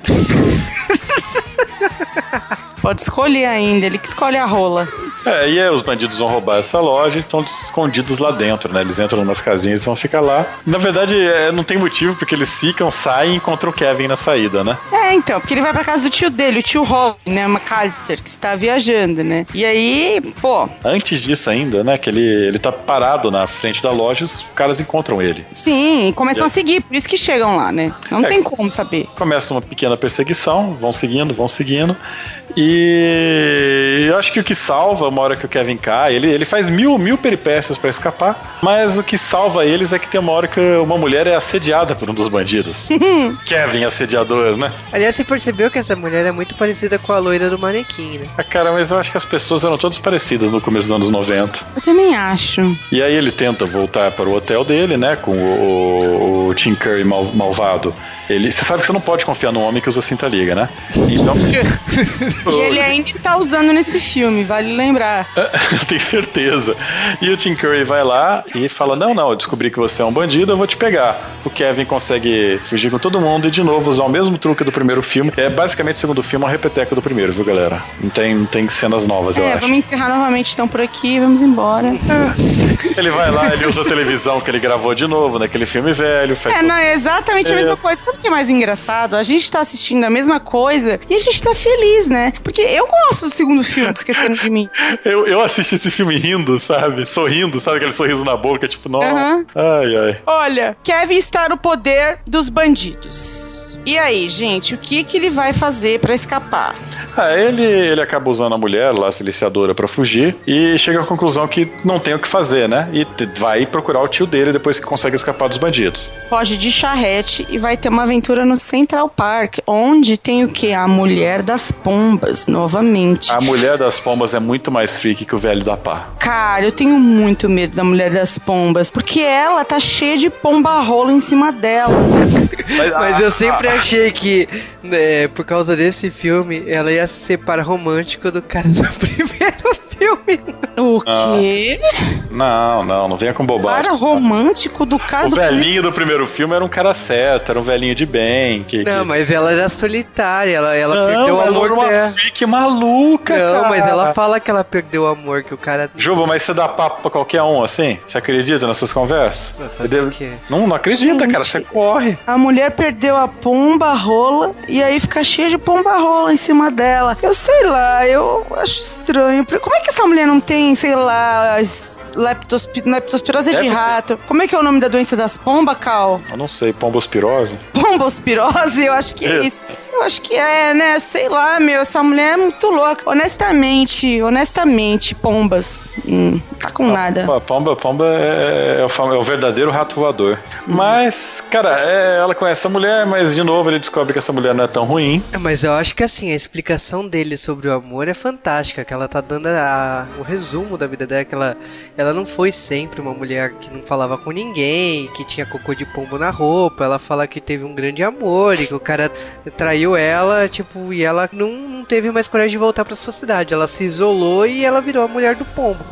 Pode escolher ainda, ele que escolhe a rola. É, e aí os bandidos vão roubar essa loja e estão escondidos lá dentro, né? Eles entram umas casinhas e vão ficar lá. Na verdade, é, não tem motivo, porque eles ficam, saem e encontram o Kevin na saída, né? É, então, porque ele vai pra casa do tio dele, o tio Robin, né? McAllister, que está viajando, né? E aí, pô. Antes disso ainda, né? Que ele, ele tá parado na frente da loja, os caras encontram ele. Sim, começam a seguir, por isso que chegam lá, né? Não é, tem como saber. Começa uma pequena perseguição, vão seguindo, vão seguindo. E eu acho que o que salva, uma hora que o Kevin cai, ele, ele faz mil, mil peripécias para escapar, mas o que salva eles é que tem uma hora que uma mulher é assediada por um dos bandidos. Kevin, assediador, né? Aliás, você percebeu que essa mulher é muito parecida com a loira do manequim, né? Ah, cara, mas eu acho que as pessoas eram todas parecidas no começo dos anos 90. Eu também acho. E aí ele tenta voltar para o hotel dele, né, com o, o, o Tim Curry mal, malvado. Ele, você sabe que você não pode confiar no homem que usa cinta liga, né? Então. e ele ainda está usando nesse filme, vale lembrar. Tenho certeza. E o Tim Curry vai lá e fala: Não, não, eu descobri que você é um bandido, eu vou te pegar. O Kevin consegue fugir com todo mundo e de novo usar o mesmo truque do primeiro filme. É basicamente o segundo filme, uma repeteca do primeiro, viu, galera? Não tem, não tem cenas novas, é, eu acho. Vamos encerrar novamente então por aqui, vamos embora. É. Ele vai lá, ele usa a televisão que ele gravou de novo naquele filme velho. É, não, é exatamente é. a mesma coisa. Sabe que é mais engraçado? A gente tá assistindo a mesma coisa e a gente tá feliz, né? Porque eu gosto do segundo filme, Esquecendo de Mim. eu, eu assisti esse filme rindo, sabe? Sorrindo, sabe? Aquele sorriso na boca, tipo, nossa. Uhum. Ai, ai. Olha, Kevin está no poder dos bandidos. E aí, gente, o que que ele vai fazer para escapar? Ah, ele, ele acaba usando a mulher lá, a silenciadora, para fugir e chega à conclusão que não tem o que fazer, né? E vai procurar o tio dele depois que consegue escapar dos bandidos. Foge de charrete e vai ter uma aventura no Central Park, onde tem o que? A mulher das pombas, novamente. A mulher das pombas é muito mais freak que o velho da pá. Cara, eu tenho muito medo da mulher das pombas, porque ela tá cheia de pomba rola em cima dela. Mas, Mas eu sempre achei que, né, por causa desse filme, ela ia ser par romântico do cara do primeiro filme. O quê? Não, não, não venha com bobagem. Cara romântico do cara. O velhinho do primeiro filme era um cara certo, era um velhinho de bem. Que, não, que... mas ela era solitária, ela, ela não, perdeu o amor. Ela era uma freak maluca, Não, cara. mas ela fala que ela perdeu o amor, que o cara. Juba, mas você dá papo pra qualquer um assim? Você acredita nessas conversas? Devo... Não, não acredita, Gente, cara, você corre. A mulher perdeu a pomba rola e aí fica cheia de pomba rola em cima dela. Eu sei lá, eu acho estranho. Como é que essa mulher não tem, sei lá, leptosp leptospirose é de rato. Como é que é o nome da doença das pombas, Cal? Eu não sei, pombospirose? Pombospirose? Eu acho que é, é isso. Eu acho que é, né? Sei lá, meu, essa mulher é muito louca. Honestamente, honestamente, pombas. Hum, tá com nada. Pomba, pomba é, é, o, é, o, verdadeiro rato voador. Uhum. Mas, cara, é, ela conhece a mulher, mas de novo ele descobre que essa mulher não é tão ruim. É, mas eu acho que assim, a explicação dele sobre o amor é fantástica. Que ela tá dando a, o resumo da vida dela, que ela, ela não foi sempre uma mulher que não falava com ninguém, que tinha cocô de pombo na roupa. Ela fala que teve um grande amor e que o cara traiu ela, tipo, e ela não, não teve mais coragem de voltar pra sociedade. Ela se isolou e ela virou a mulher do pombo.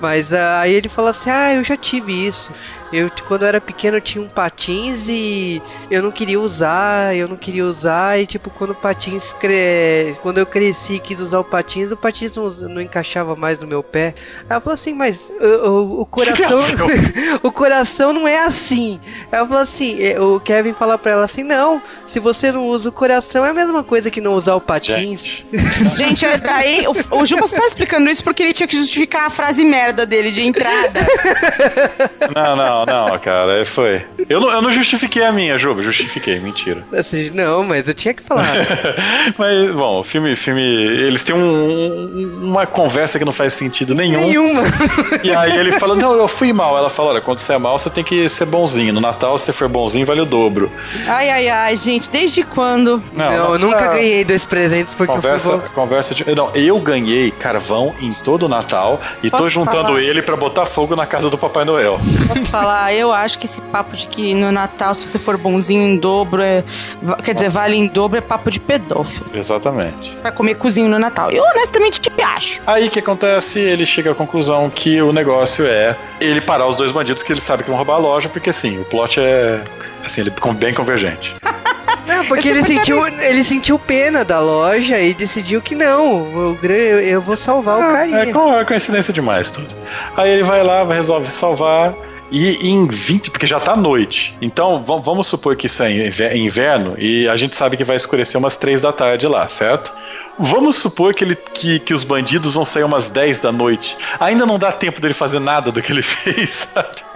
Mas uh, aí ele fala assim: Ah, eu já tive isso. Eu, quando eu era pequeno, eu tinha um patins e eu não queria usar, eu não queria usar. E, tipo, quando o patins. Cre... Quando eu cresci e quis usar o patins, o patins não, não encaixava mais no meu pé. Ela falou assim: Mas o, o, o coração. o coração não é assim. Ela falou assim: é, O Kevin fala pra ela assim: Não, se você não usa o coração, é a mesma coisa que não usar o patins. Gente, aí o, o Juba tá explicando isso porque ele tinha que justificar a frase merda dele de entrada. Não, não. Não, cara, foi. Eu não, eu não justifiquei a minha, Juba, justifiquei, mentira. Assim, não, mas eu tinha que falar. mas, bom, o filme, filme. Eles têm um, uma conversa que não faz sentido nenhum. Nenhuma. E aí ele fala: Não, eu fui mal. Ela fala: Olha, quando você é mal, você tem que ser bonzinho. No Natal, se você for bonzinho, vale o dobro. Ai, ai, ai, gente, desde quando? Não, não eu nunca ganhei dois presentes porque conversa, eu fui Conversa de. Não, eu ganhei carvão em todo o Natal e Posso tô juntando falar? ele para botar fogo na casa do Papai Noel. Posso falar? eu acho que esse papo de que no Natal, se você for bonzinho em dobro, é, quer dizer, vale em dobro, é papo de pedófilo. Exatamente. Pra comer cozinho no Natal. Eu honestamente te acho. Aí o que acontece? Ele chega à conclusão que o negócio é ele parar os dois bandidos que ele sabe que vão roubar a loja, porque assim, o plot é assim, ele é bem convergente. Não, porque ele sentiu, ele sentiu pena da loja e decidiu que não, eu, eu vou salvar ah, o carinha. É, é coincidência demais tudo. Aí ele vai lá, resolve salvar. E em 20, porque já tá noite. Então, vamos supor que isso é inverno e a gente sabe que vai escurecer umas 3 da tarde lá, certo? Vamos supor que, ele, que, que os bandidos vão sair umas 10 da noite. Ainda não dá tempo dele fazer nada do que ele fez?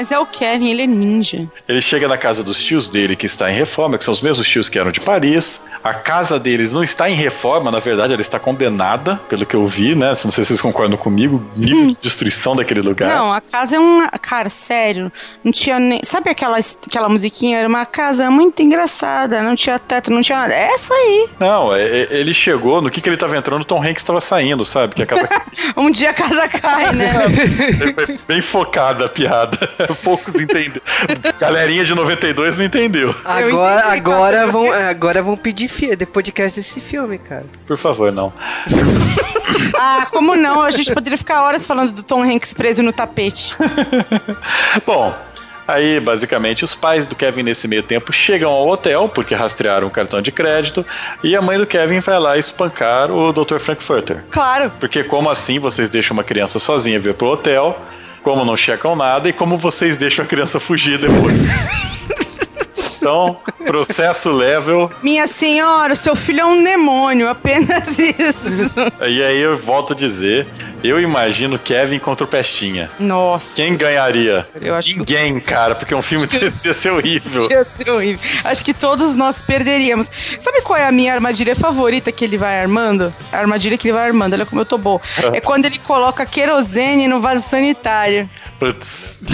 Mas é o Kevin, ele é ninja. Ele chega na casa dos tios dele, que está em reforma, que são os mesmos tios que eram de Paris. A casa deles não está em reforma, na verdade, ela está condenada, pelo que eu vi, né? Não sei se vocês concordam comigo, nível de destruição daquele lugar. Não, a casa é uma. Cara, sério, não tinha nem. Sabe aquela, aquela musiquinha? Era uma casa muito engraçada, não tinha teto, não tinha nada. É essa aí. Não, é, é, ele chegou, no que, que ele estava entrando, o Tom Hanks estava saindo, sabe? Que a casa... um dia a casa cai, né? Foi bem focada a piada. Poucos entenderam. Galerinha de 92 não entendeu. Agora, agora, vão, agora vão pedir de podcast desse filme, cara. Por favor, não. ah, como não? A gente poderia ficar horas falando do Tom Hanks preso no tapete. Bom, Aí, basicamente, os pais do Kevin nesse meio tempo chegam ao hotel, porque rastrearam o cartão de crédito, e a mãe do Kevin vai lá espancar o Dr. Frankfurter. Claro. Porque como assim vocês deixam uma criança sozinha vir pro hotel, como não checam nada, e como vocês deixam a criança fugir depois. Então, processo level. Minha senhora, o seu filho é um demônio, apenas isso. E aí eu volto a dizer, eu imagino Kevin contra o Pestinha. Nossa. Quem ganharia? Eu acho Ninguém, que... cara, porque um filme desse ia ser horrível. Ia ser horrível. Acho que todos nós perderíamos. Sabe qual é a minha armadilha favorita que ele vai armando? A armadilha que ele vai armando, olha como eu tô bom. É quando ele coloca querosene no vaso sanitário. Putz.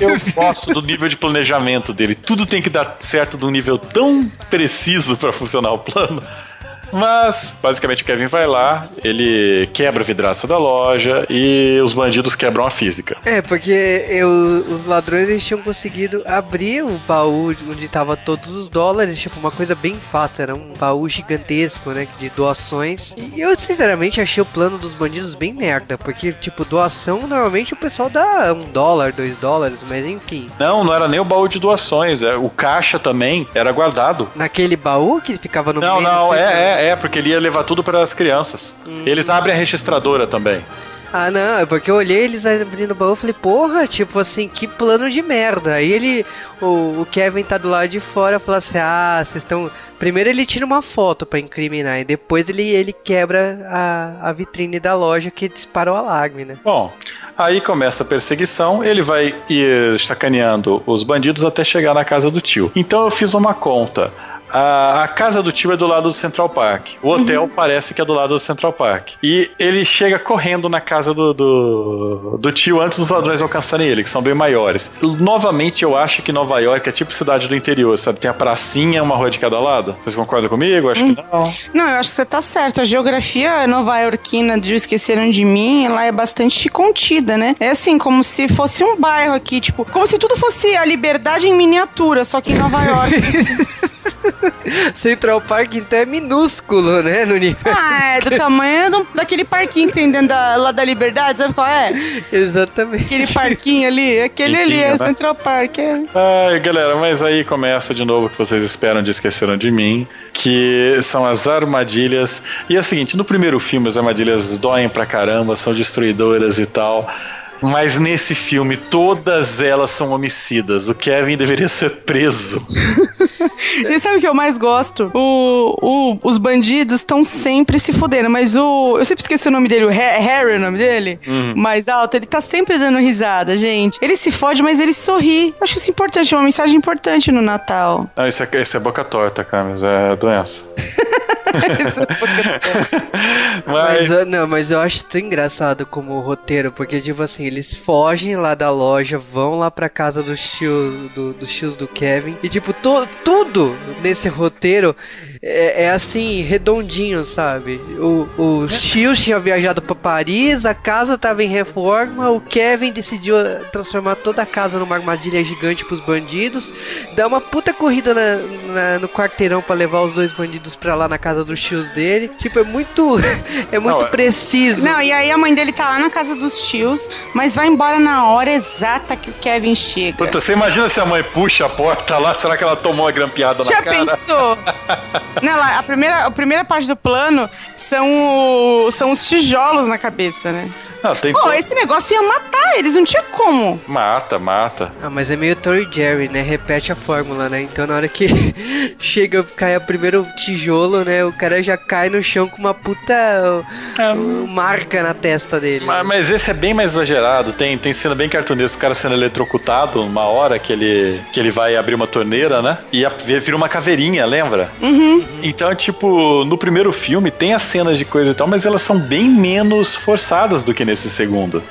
Eu gosto do nível de planejamento dele. Tudo tem que dar certo de um nível tão preciso para funcionar o plano. Mas, basicamente, o Kevin vai lá, ele quebra a vidraça da loja e os bandidos quebram a física. É, porque eu, os ladrões eles tinham conseguido abrir o baú onde tava todos os dólares, tipo, uma coisa bem fácil, era um baú gigantesco, né, de doações. E eu, sinceramente, achei o plano dos bandidos bem merda, porque, tipo, doação, normalmente o pessoal dá um dólar, dois dólares, mas enfim. Não, não era nem o baú de doações, é, o caixa também era guardado. Naquele baú que ficava no não, meio? Não, não, é, é, é, porque ele ia levar tudo para as crianças. Hum. Eles abrem a registradora também. Ah, não, é porque eu olhei eles abrindo o baú e falei, porra, tipo assim, que plano de merda. Aí ele, o, o Kevin tá do lado de fora fala assim, ah, vocês estão. Primeiro ele tira uma foto para incriminar, e depois ele, ele quebra a, a vitrine da loja que disparou o alarme, né? Bom, aí começa a perseguição, ele vai ir sacaneando os bandidos até chegar na casa do tio. Então eu fiz uma conta. A, a, casa do tio é do lado do Central Park. O hotel uhum. parece que é do lado do Central Park. E ele chega correndo na casa do, do, do, tio antes dos ladrões alcançarem ele, que são bem maiores. Novamente, eu acho que Nova York é tipo cidade do interior, sabe? Tem a pracinha, uma rua de cada lado. Vocês concordam comigo? Acho hum. que não. Não, eu acho que você tá certo. A geografia nova-iorquina de Esqueceram de Mim, ela é bastante contida, né? É assim, como se fosse um bairro aqui, tipo, como se tudo fosse a liberdade em miniatura, só que em Nova York. Central Park, então, é minúsculo, né, no nível. Ah, é do tamanho do, daquele parquinho que tem dentro da, lá da Liberdade, sabe qual é? Exatamente. Aquele parquinho ali, aquele ali é né? Central Park. É. Ai, galera, mas aí começa de novo o que vocês esperam de Esqueceram de Mim, que são as armadilhas. E é o seguinte, no primeiro filme as armadilhas doem pra caramba, são destruidoras e tal. Mas nesse filme, todas elas são homicidas. O Kevin deveria ser preso. e sabe o que eu mais gosto? O, o os bandidos estão sempre se fudendo, mas o. Eu sempre esqueci o nome dele, o Harry, o nome dele? Uhum. Mais alto, ele tá sempre dando risada, gente. Ele se fode, mas ele sorri. Acho isso importante, uma mensagem importante no Natal. Não, isso é, isso é boca torta, Camis, é doença. mas... mas... não, mas eu acho tão engraçado como roteiro, porque tipo assim, eles fogem lá da loja, vão lá pra casa dos tios do, dos tios do Kevin e tipo, to, tudo nesse roteiro é, é, assim, redondinho, sabe? O, o Shield tinha viajado para Paris, a casa tava em reforma, o Kevin decidiu transformar toda a casa numa armadilha gigante pros bandidos, dá uma puta corrida na, na, no quarteirão para levar os dois bandidos pra lá na casa dos tios dele. Tipo, é muito. é muito Não, é- preciso. Não, e aí a mãe dele tá lá na casa dos tios, mas vai embora na hora exata que o Kevin chega. Puta, você imagina se a mãe puxa a porta lá, será que ela tomou uma grampeada Já na cara? Já pensou? Não, lá, a primeira, a primeira parte do plano são, o, são os tijolos na cabeça, né? Não, tem Pô, esse negócio ia matar eles, não tinha como. Mata, mata. Ah, mas é meio Tory Jerry, né? Repete a fórmula, né? Então na hora que chega, cai o primeiro tijolo, né? O cara já cai no chão com uma puta é. marca na testa dele. Mas, mas, esse é bem mais exagerado. Tem, tem cena bem cartunesca, o cara sendo eletrocutado uma hora que ele, que ele vai abrir uma torneira, né? E a, vira uma caveirinha, lembra? Uhum. Então, tipo, no primeiro filme tem as cenas de coisa e tal, mas elas são bem menos forçadas do que nesse segundo.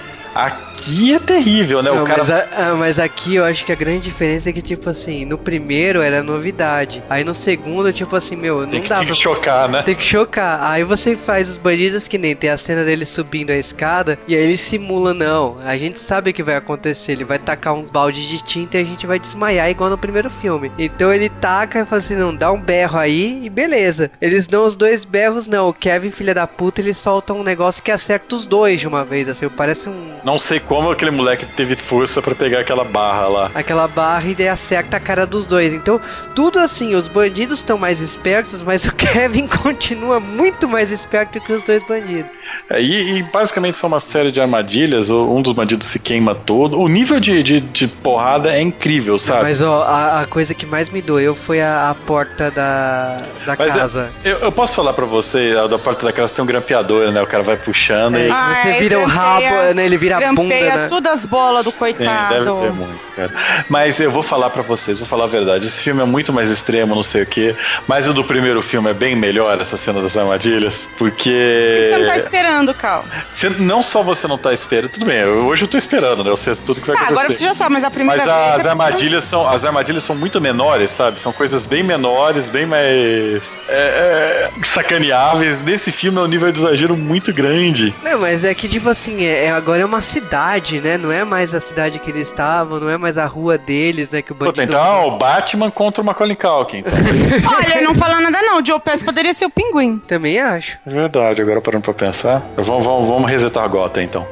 Aqui é terrível, né? Não, o cara... mas, a, mas, aqui eu acho que a grande diferença é que, tipo assim, no primeiro era novidade. Aí no segundo, tipo assim, meu, não tem que, dá tem pra... que chocar, né? Tem que chocar. Aí você faz os bandidos que nem tem a cena dele subindo a escada e aí ele simula, não. A gente sabe o que vai acontecer. Ele vai tacar uns baldes de tinta e a gente vai desmaiar igual no primeiro filme. Então ele taca e fala assim, não, dá um berro aí e beleza. Eles dão os dois berros, não. O Kevin, filha da puta, ele solta um negócio que acerta os dois de uma vez, assim. Parece um não sei como aquele moleque teve força para pegar aquela barra lá. Aquela barra e daí acerta a cara dos dois. Então, tudo assim, os bandidos estão mais espertos, mas o Kevin continua muito mais esperto que os dois bandidos. É, e, e, basicamente são uma série de armadilhas, um dos bandidos se queima todo. O nível de, de, de porrada é incrível, sabe? Mas ó, a, a, coisa que mais me doeu foi a, a porta da, da Mas casa. Eu, eu, posso falar pra você, a da porta da casa tem um grampeador, né? O cara vai puxando é, e. Ah, você vira o rabo, né? Ele vira a bunda. Né? todas as bolas do coitado. Sim, deve ter muito, cara. Mas eu vou falar pra vocês, vou falar a verdade. Esse filme é muito mais extremo, não sei o quê. Mas o do primeiro filme é bem melhor, essa cena das armadilhas. Porque. Você não tá esperando, Cal. Você, não só você não tá esperando, tudo bem, hoje eu tô esperando, né? Eu sei tudo que vai tá, acontecer. Agora você já sabe, mas a primeira mas vez. Mas as é armadilhas são. As armadilhas são muito menores, sabe? São coisas bem menores, bem mais. É, é, sacaneáveis. Nesse filme é um nível de exagero muito grande. Não, mas é que, tipo assim, é, é, agora é uma cidade, né? Não é mais a cidade que eles estavam, não é mais a rua deles, né? Que o bandido... então, o Batman contra o Macaulay Culkin. Então. Olha, não fala nada não. O Joe Pass poderia ser o pinguim. Também acho. É verdade, agora parando pra pensar. Vamos, vamos, vamos resetar a gota, então.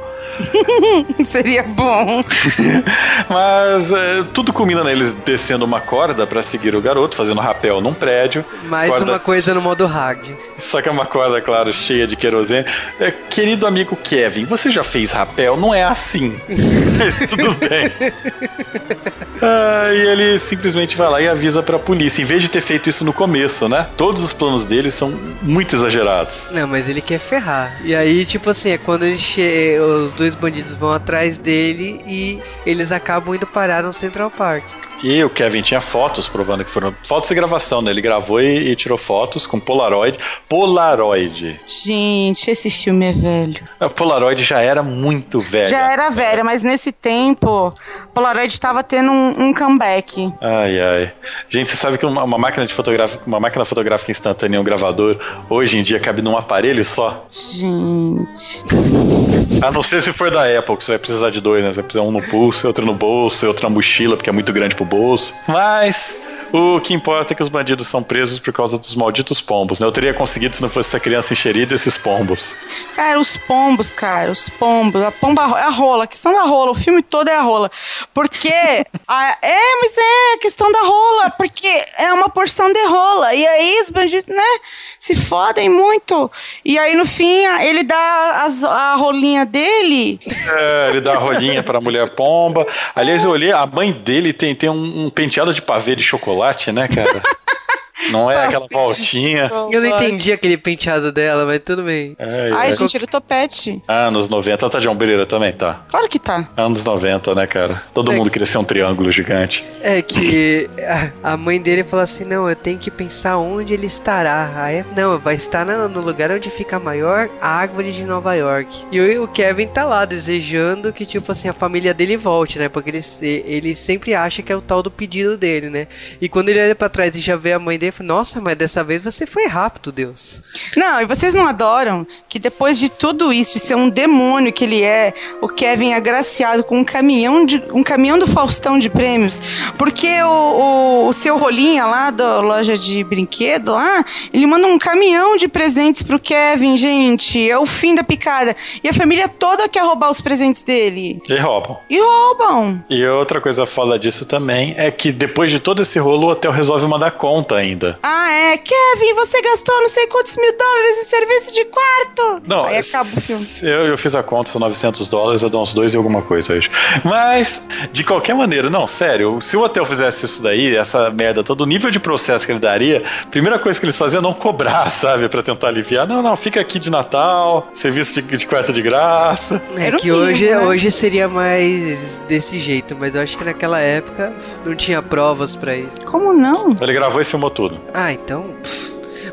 Seria bom. Mas é, tudo culmina neles descendo uma corda para seguir o garoto, fazendo rapel num prédio. Mais corda... uma coisa no modo hard. Só que é uma corda, claro, cheia de querosene. É, querido amigo Kevin, você já fez rapel? Não é assim. Mas tudo bem. Ah, e ele simplesmente vai lá e avisa pra polícia, em vez de ter feito isso no começo, né? Todos os planos dele são muito exagerados. Não, mas ele quer ferrar. E aí, tipo assim, é quando che... os dois bandidos vão atrás dele e eles acabam indo parar no Central Park. E o Kevin tinha fotos provando que foram fotos de gravação, né? Ele gravou e, e, tirou fotos com Polaroid. Polaroid. Gente, esse filme é velho. A Polaroid já era muito velha. Já era velha, mas nesse tempo, Polaroid estava tendo um, um, comeback. Ai, ai. Gente, você sabe que uma, uma, máquina de fotográfica, uma máquina fotográfica instantânea, um gravador, hoje em dia cabe num aparelho só? Gente. A não ser se for da Apple, que você vai precisar de dois, né? Você vai precisar um no pulso, outro no bolso, outro na mochila, porque é muito grande pro bolso. Mas O que importa é que os bandidos são presos por causa dos malditos pombos, né? Eu teria conseguido se não fosse essa criança enxerida esses pombos. Cara, os pombos, cara, os pombos, a pomba, a rola, a questão da rola, o filme todo é a rola. Porque, a, é, mas é a questão da rola, porque é uma porção de rola. E aí os bandidos, né, se fodem muito. E aí no fim ele dá as, a rolinha dele. É, ele dá a rolinha pra mulher pomba. Aliás, eu olhei, a mãe dele tem, tem um, um penteado de pavê de chocolate, né, cara? Não é aquela voltinha. Eu não entendi aquele penteado dela, mas tudo bem. É, Ai, é. gente, era o topete. Anos 90. Tá de ombreira também, tá? Claro que tá. Anos 90, né, cara? Todo é mundo que... queria ser um triângulo gigante. É que a mãe dele falou assim: não, eu tenho que pensar onde ele estará. Aí, não, vai estar no lugar onde fica a maior árvore de Nova York. E o Kevin tá lá desejando que, tipo assim, a família dele volte, né? Porque ele, ele sempre acha que é o tal do pedido dele, né? E quando ele olha pra trás e já vê a mãe dele, nossa, mas dessa vez você foi rápido, Deus. Não, e vocês não adoram que depois de tudo isso, de ser um demônio que ele é, o Kevin é agraciado com um caminhão de um caminhão do Faustão de prêmios, porque o, o, o seu rolinha lá da loja de brinquedo lá, ele manda um caminhão de presentes pro Kevin, gente, é o fim da picada. E a família toda quer roubar os presentes dele. E roubam. E roubam. E outra coisa fala disso também é que depois de todo esse rolo, o hotel resolve mandar conta ainda ainda. Ah, é. Kevin, você gastou não sei quantos mil dólares em serviço de quarto. Não, Aí acaba o filme. Eu, eu fiz a conta, são 900 dólares, eu dou uns dois e alguma coisa hoje. Mas, de qualquer maneira, não, sério, se o hotel fizesse isso daí, essa merda, todo o nível de processo que ele daria, a primeira coisa que eles faziam é não cobrar, sabe, pra tentar aliviar. Não, não, fica aqui de Natal, serviço de, de quarto de graça. É que hoje, né? hoje seria mais desse jeito, mas eu acho que naquela época não tinha provas para isso. Como não? Ele gravou e filmou tudo. Ah, então.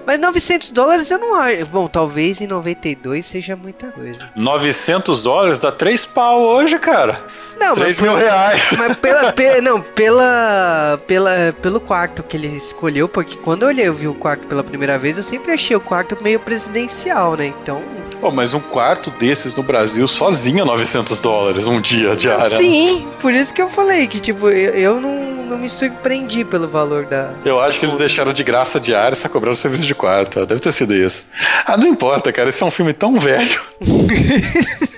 Mas 900 dólares eu não acho. Bom, talvez em 92 seja muita coisa. 900 dólares dá 3 pau hoje, cara. Não, 3 mil reais. Mas pela, pela, não, pela, pela, pelo quarto que ele escolheu, porque quando eu olhei, eu vi o quarto pela primeira vez, eu sempre achei o quarto meio presidencial, né? Então. Oh, mas um quarto desses no Brasil sozinho 900 dólares um dia diário. Sim, por isso que eu falei que, tipo, eu, eu não não me surpreendi pelo valor da. Eu acho que eles deixaram de graça diária e só cobraram o serviço de quarto. Deve ter sido isso. Ah, não importa, cara. Esse é um filme tão velho.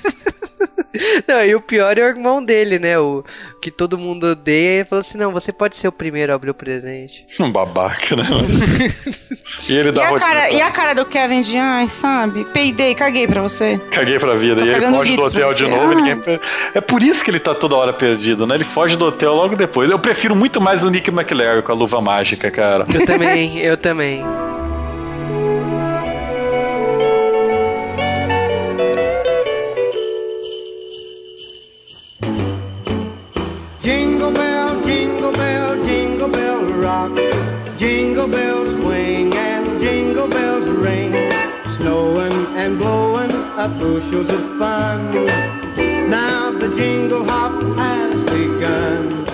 Não, e o pior é o irmão dele, né? O que todo mundo odeia. E falou assim: não, você pode ser o primeiro a abrir o presente. Um babaca, né? e ele dá e a, cara, e a cara do Kevin de, ai, sabe? Peidei, caguei pra você. Caguei pra vida. Tô e ele foge do hotel de novo ah. ninguém. É por isso que ele tá toda hora perdido, né? Ele foge do hotel logo depois. Eu prefiro muito mais o Nick McLaren com a luva mágica, cara. Eu também, eu também. Bushels of fun. Now the jingle hop has begun.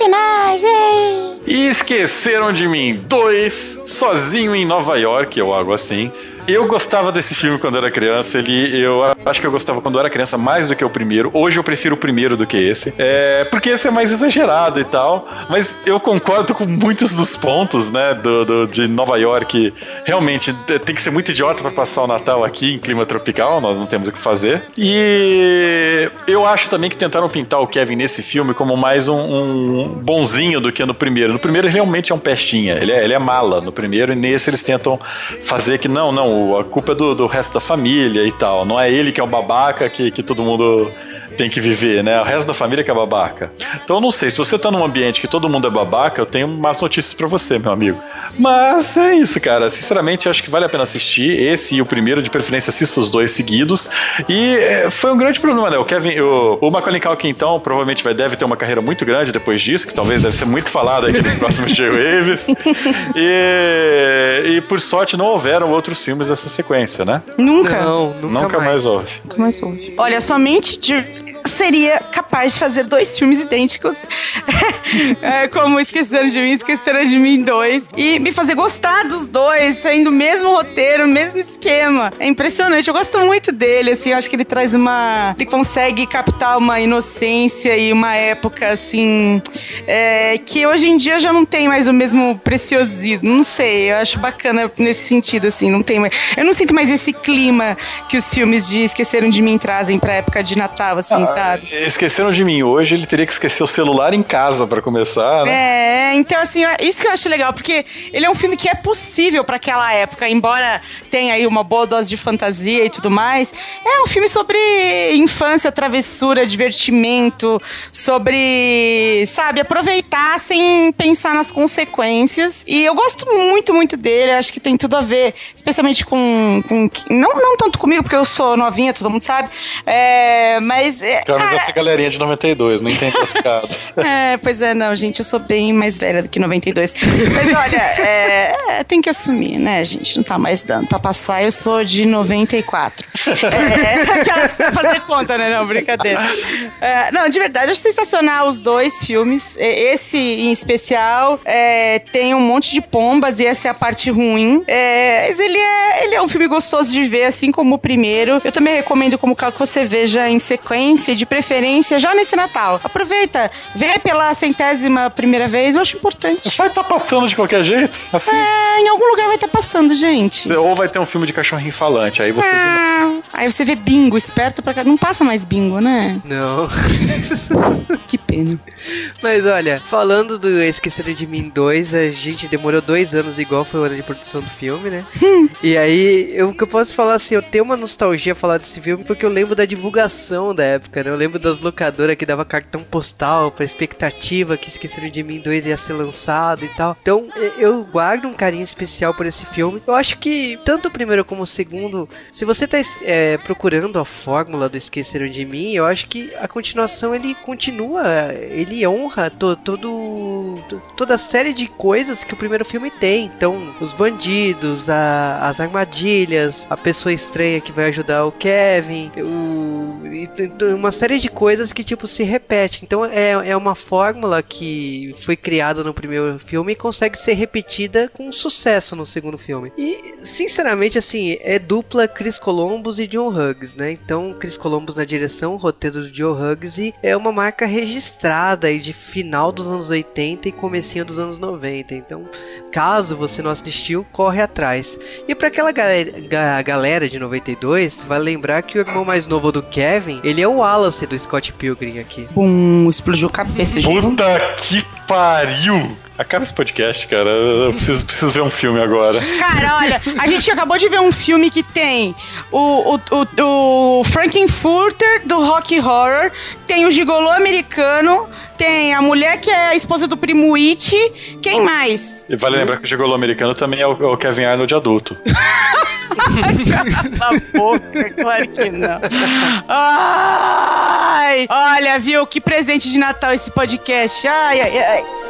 Finais, hein? E esqueceram de mim, dois, sozinho em Nova York ou algo assim. Eu gostava desse filme quando era criança. Ele, eu acho que eu gostava quando era criança mais do que o primeiro. Hoje eu prefiro o primeiro do que esse. É, porque esse é mais exagerado e tal. Mas eu concordo com muitos dos pontos, né? Do, do de Nova York. Realmente tem que ser muito idiota para passar o Natal aqui em clima tropical. Nós não temos o que fazer. E eu acho também que tentaram pintar o Kevin nesse filme como mais um, um bonzinho do que no primeiro. No primeiro ele realmente é um pestinha. Ele é, ele é mala no primeiro. E nesse eles tentam fazer que não, não a culpa é do, do resto da família e tal. Não é ele que é o babaca que, que todo mundo tem que viver, né? O resto da família que é babaca. Então eu não sei, se você tá num ambiente que todo mundo é babaca, eu tenho más notícias para você, meu amigo. Mas é isso, cara. Sinceramente, acho que vale a pena assistir. Esse e o primeiro, de preferência, assista os dois seguidos. E é, foi um grande problema, né? O Kevin, o, o Macaulay Culkin, então, provavelmente vai, deve ter uma carreira muito grande depois disso, que talvez deve ser muito falado aqui nos próximos J-Waves. E, e, por sorte, não houveram outros filmes dessa sequência, né? Nunca. Não, nunca, nunca mais. mais houve. Nunca mais houve. Olha, somente de seria capaz de fazer dois filmes idênticos, é, como Esqueceram de Mim, Esqueceram de Mim 2, e me fazer gostar dos dois, sendo o mesmo roteiro, o mesmo esquema. É impressionante, eu gosto muito dele, assim, eu acho que ele traz uma. Ele consegue captar uma inocência e uma época, assim, é, que hoje em dia já não tem mais o mesmo preciosismo. Não sei, eu acho bacana nesse sentido, assim, não tem mais. Eu não sinto mais esse clima que os filmes de Esqueceram de Mim trazem pra época de Natal, assim, ah, sabe? Esqueceram de Mim hoje, ele teria que esquecer o celular em casa para começar, né? É, então, assim, isso que eu acho legal, porque ele é um filme que é possível para aquela época, embora tenha aí uma boa dose de fantasia e tudo mais. É um filme sobre infância, travessura, divertimento, sobre, sabe, aproveitar sem pensar nas consequências. E eu gosto muito, muito dele, acho que tem tudo a ver, especialmente com. com não, não tanto comigo, porque eu sou novinha, todo mundo sabe. É, mas. É, cara, essa galerinha de 92, não entende as piadas. é, pois é, não, gente, eu sou bem mais velha do que 92. Mas olha, é, é, tem que assumir, né, gente? Não tá mais dando pra passar. Eu sou de 94. é, aquelas que fazer conta, né? Não, brincadeira. É, não, de verdade, acho sensacional os dois filmes. Esse em especial é, tem um monte de pombas e essa é a parte ruim. É, mas ele é, ele é um filme gostoso de ver, assim como o primeiro. Eu também recomendo como que você veja em sequência, de preferência, já nesse Natal. Aproveita, vê pela centésima primeira vez, eu acho importante. Vai estar tá passando de qualquer jeito? Assim. É, em algum lugar vai estar tá passando, gente. Ou vai ter um filme de cachorrinho falante, aí você. Ah, vê... Aí você vê bingo, esperto pra cá. Não passa mais bingo, né? Não. que pena. Mas olha, falando do Esqueceram de Mim 2, a gente demorou dois anos, igual foi o ano de produção do filme, né? Hum. E aí, eu, o que eu posso falar assim, eu tenho uma nostalgia falar desse filme porque eu lembro da divulgação da época, né? Eu lembro das locadoras que dava cartão postal pra expectativa que Esqueceram de Mim 2 ia ser lançado e tal. Então, eu guardo um carinho especial por esse filme. Eu acho que tanto o primeiro como o segundo, se você tá é, procurando a fórmula do Esqueceram de Mim, eu acho que a continuação ele continua, ele honra to, todo, toda a série de coisas que o primeiro filme tem. Então, os bandidos, a, as armadilhas, a pessoa estranha que vai ajudar o Kevin, o, uma série de coisas que tipo se repete. Então, é, é uma fórmula que foi criada no primeiro filme e consegue ser repetida com sucesso no segundo filme. E, sinceramente, assim, é dupla Chris Columbus e John Hughes, né? Então, Chris Columbus na direção, roteiro do John Hughes e é uma marca registrada aí de final dos anos 80 e comecinho dos anos 90. Então, caso você não assistiu, corre atrás. E para aquela galera, galera de 92, vai lembrar que o irmão mais novo do Kevin, ele é o Wallace do Scott Pilgrim aqui. Bum, explodiu a cabeça. Puta que pariu! Acaba esse podcast, cara. Eu preciso, preciso ver um filme agora. Cara, olha, a gente acabou de ver um filme que tem o, o, o, o Frankenfurter do Rock Horror, tem o Gigolô americano, tem a mulher que é a esposa do primo It. Quem mais? E vale lembrar que o Gigolô americano também é o, é o Kevin Arnold adulto. Cala a boca, claro que não. Ai, olha, viu? Que presente de Natal esse podcast. Ai, ai, ai.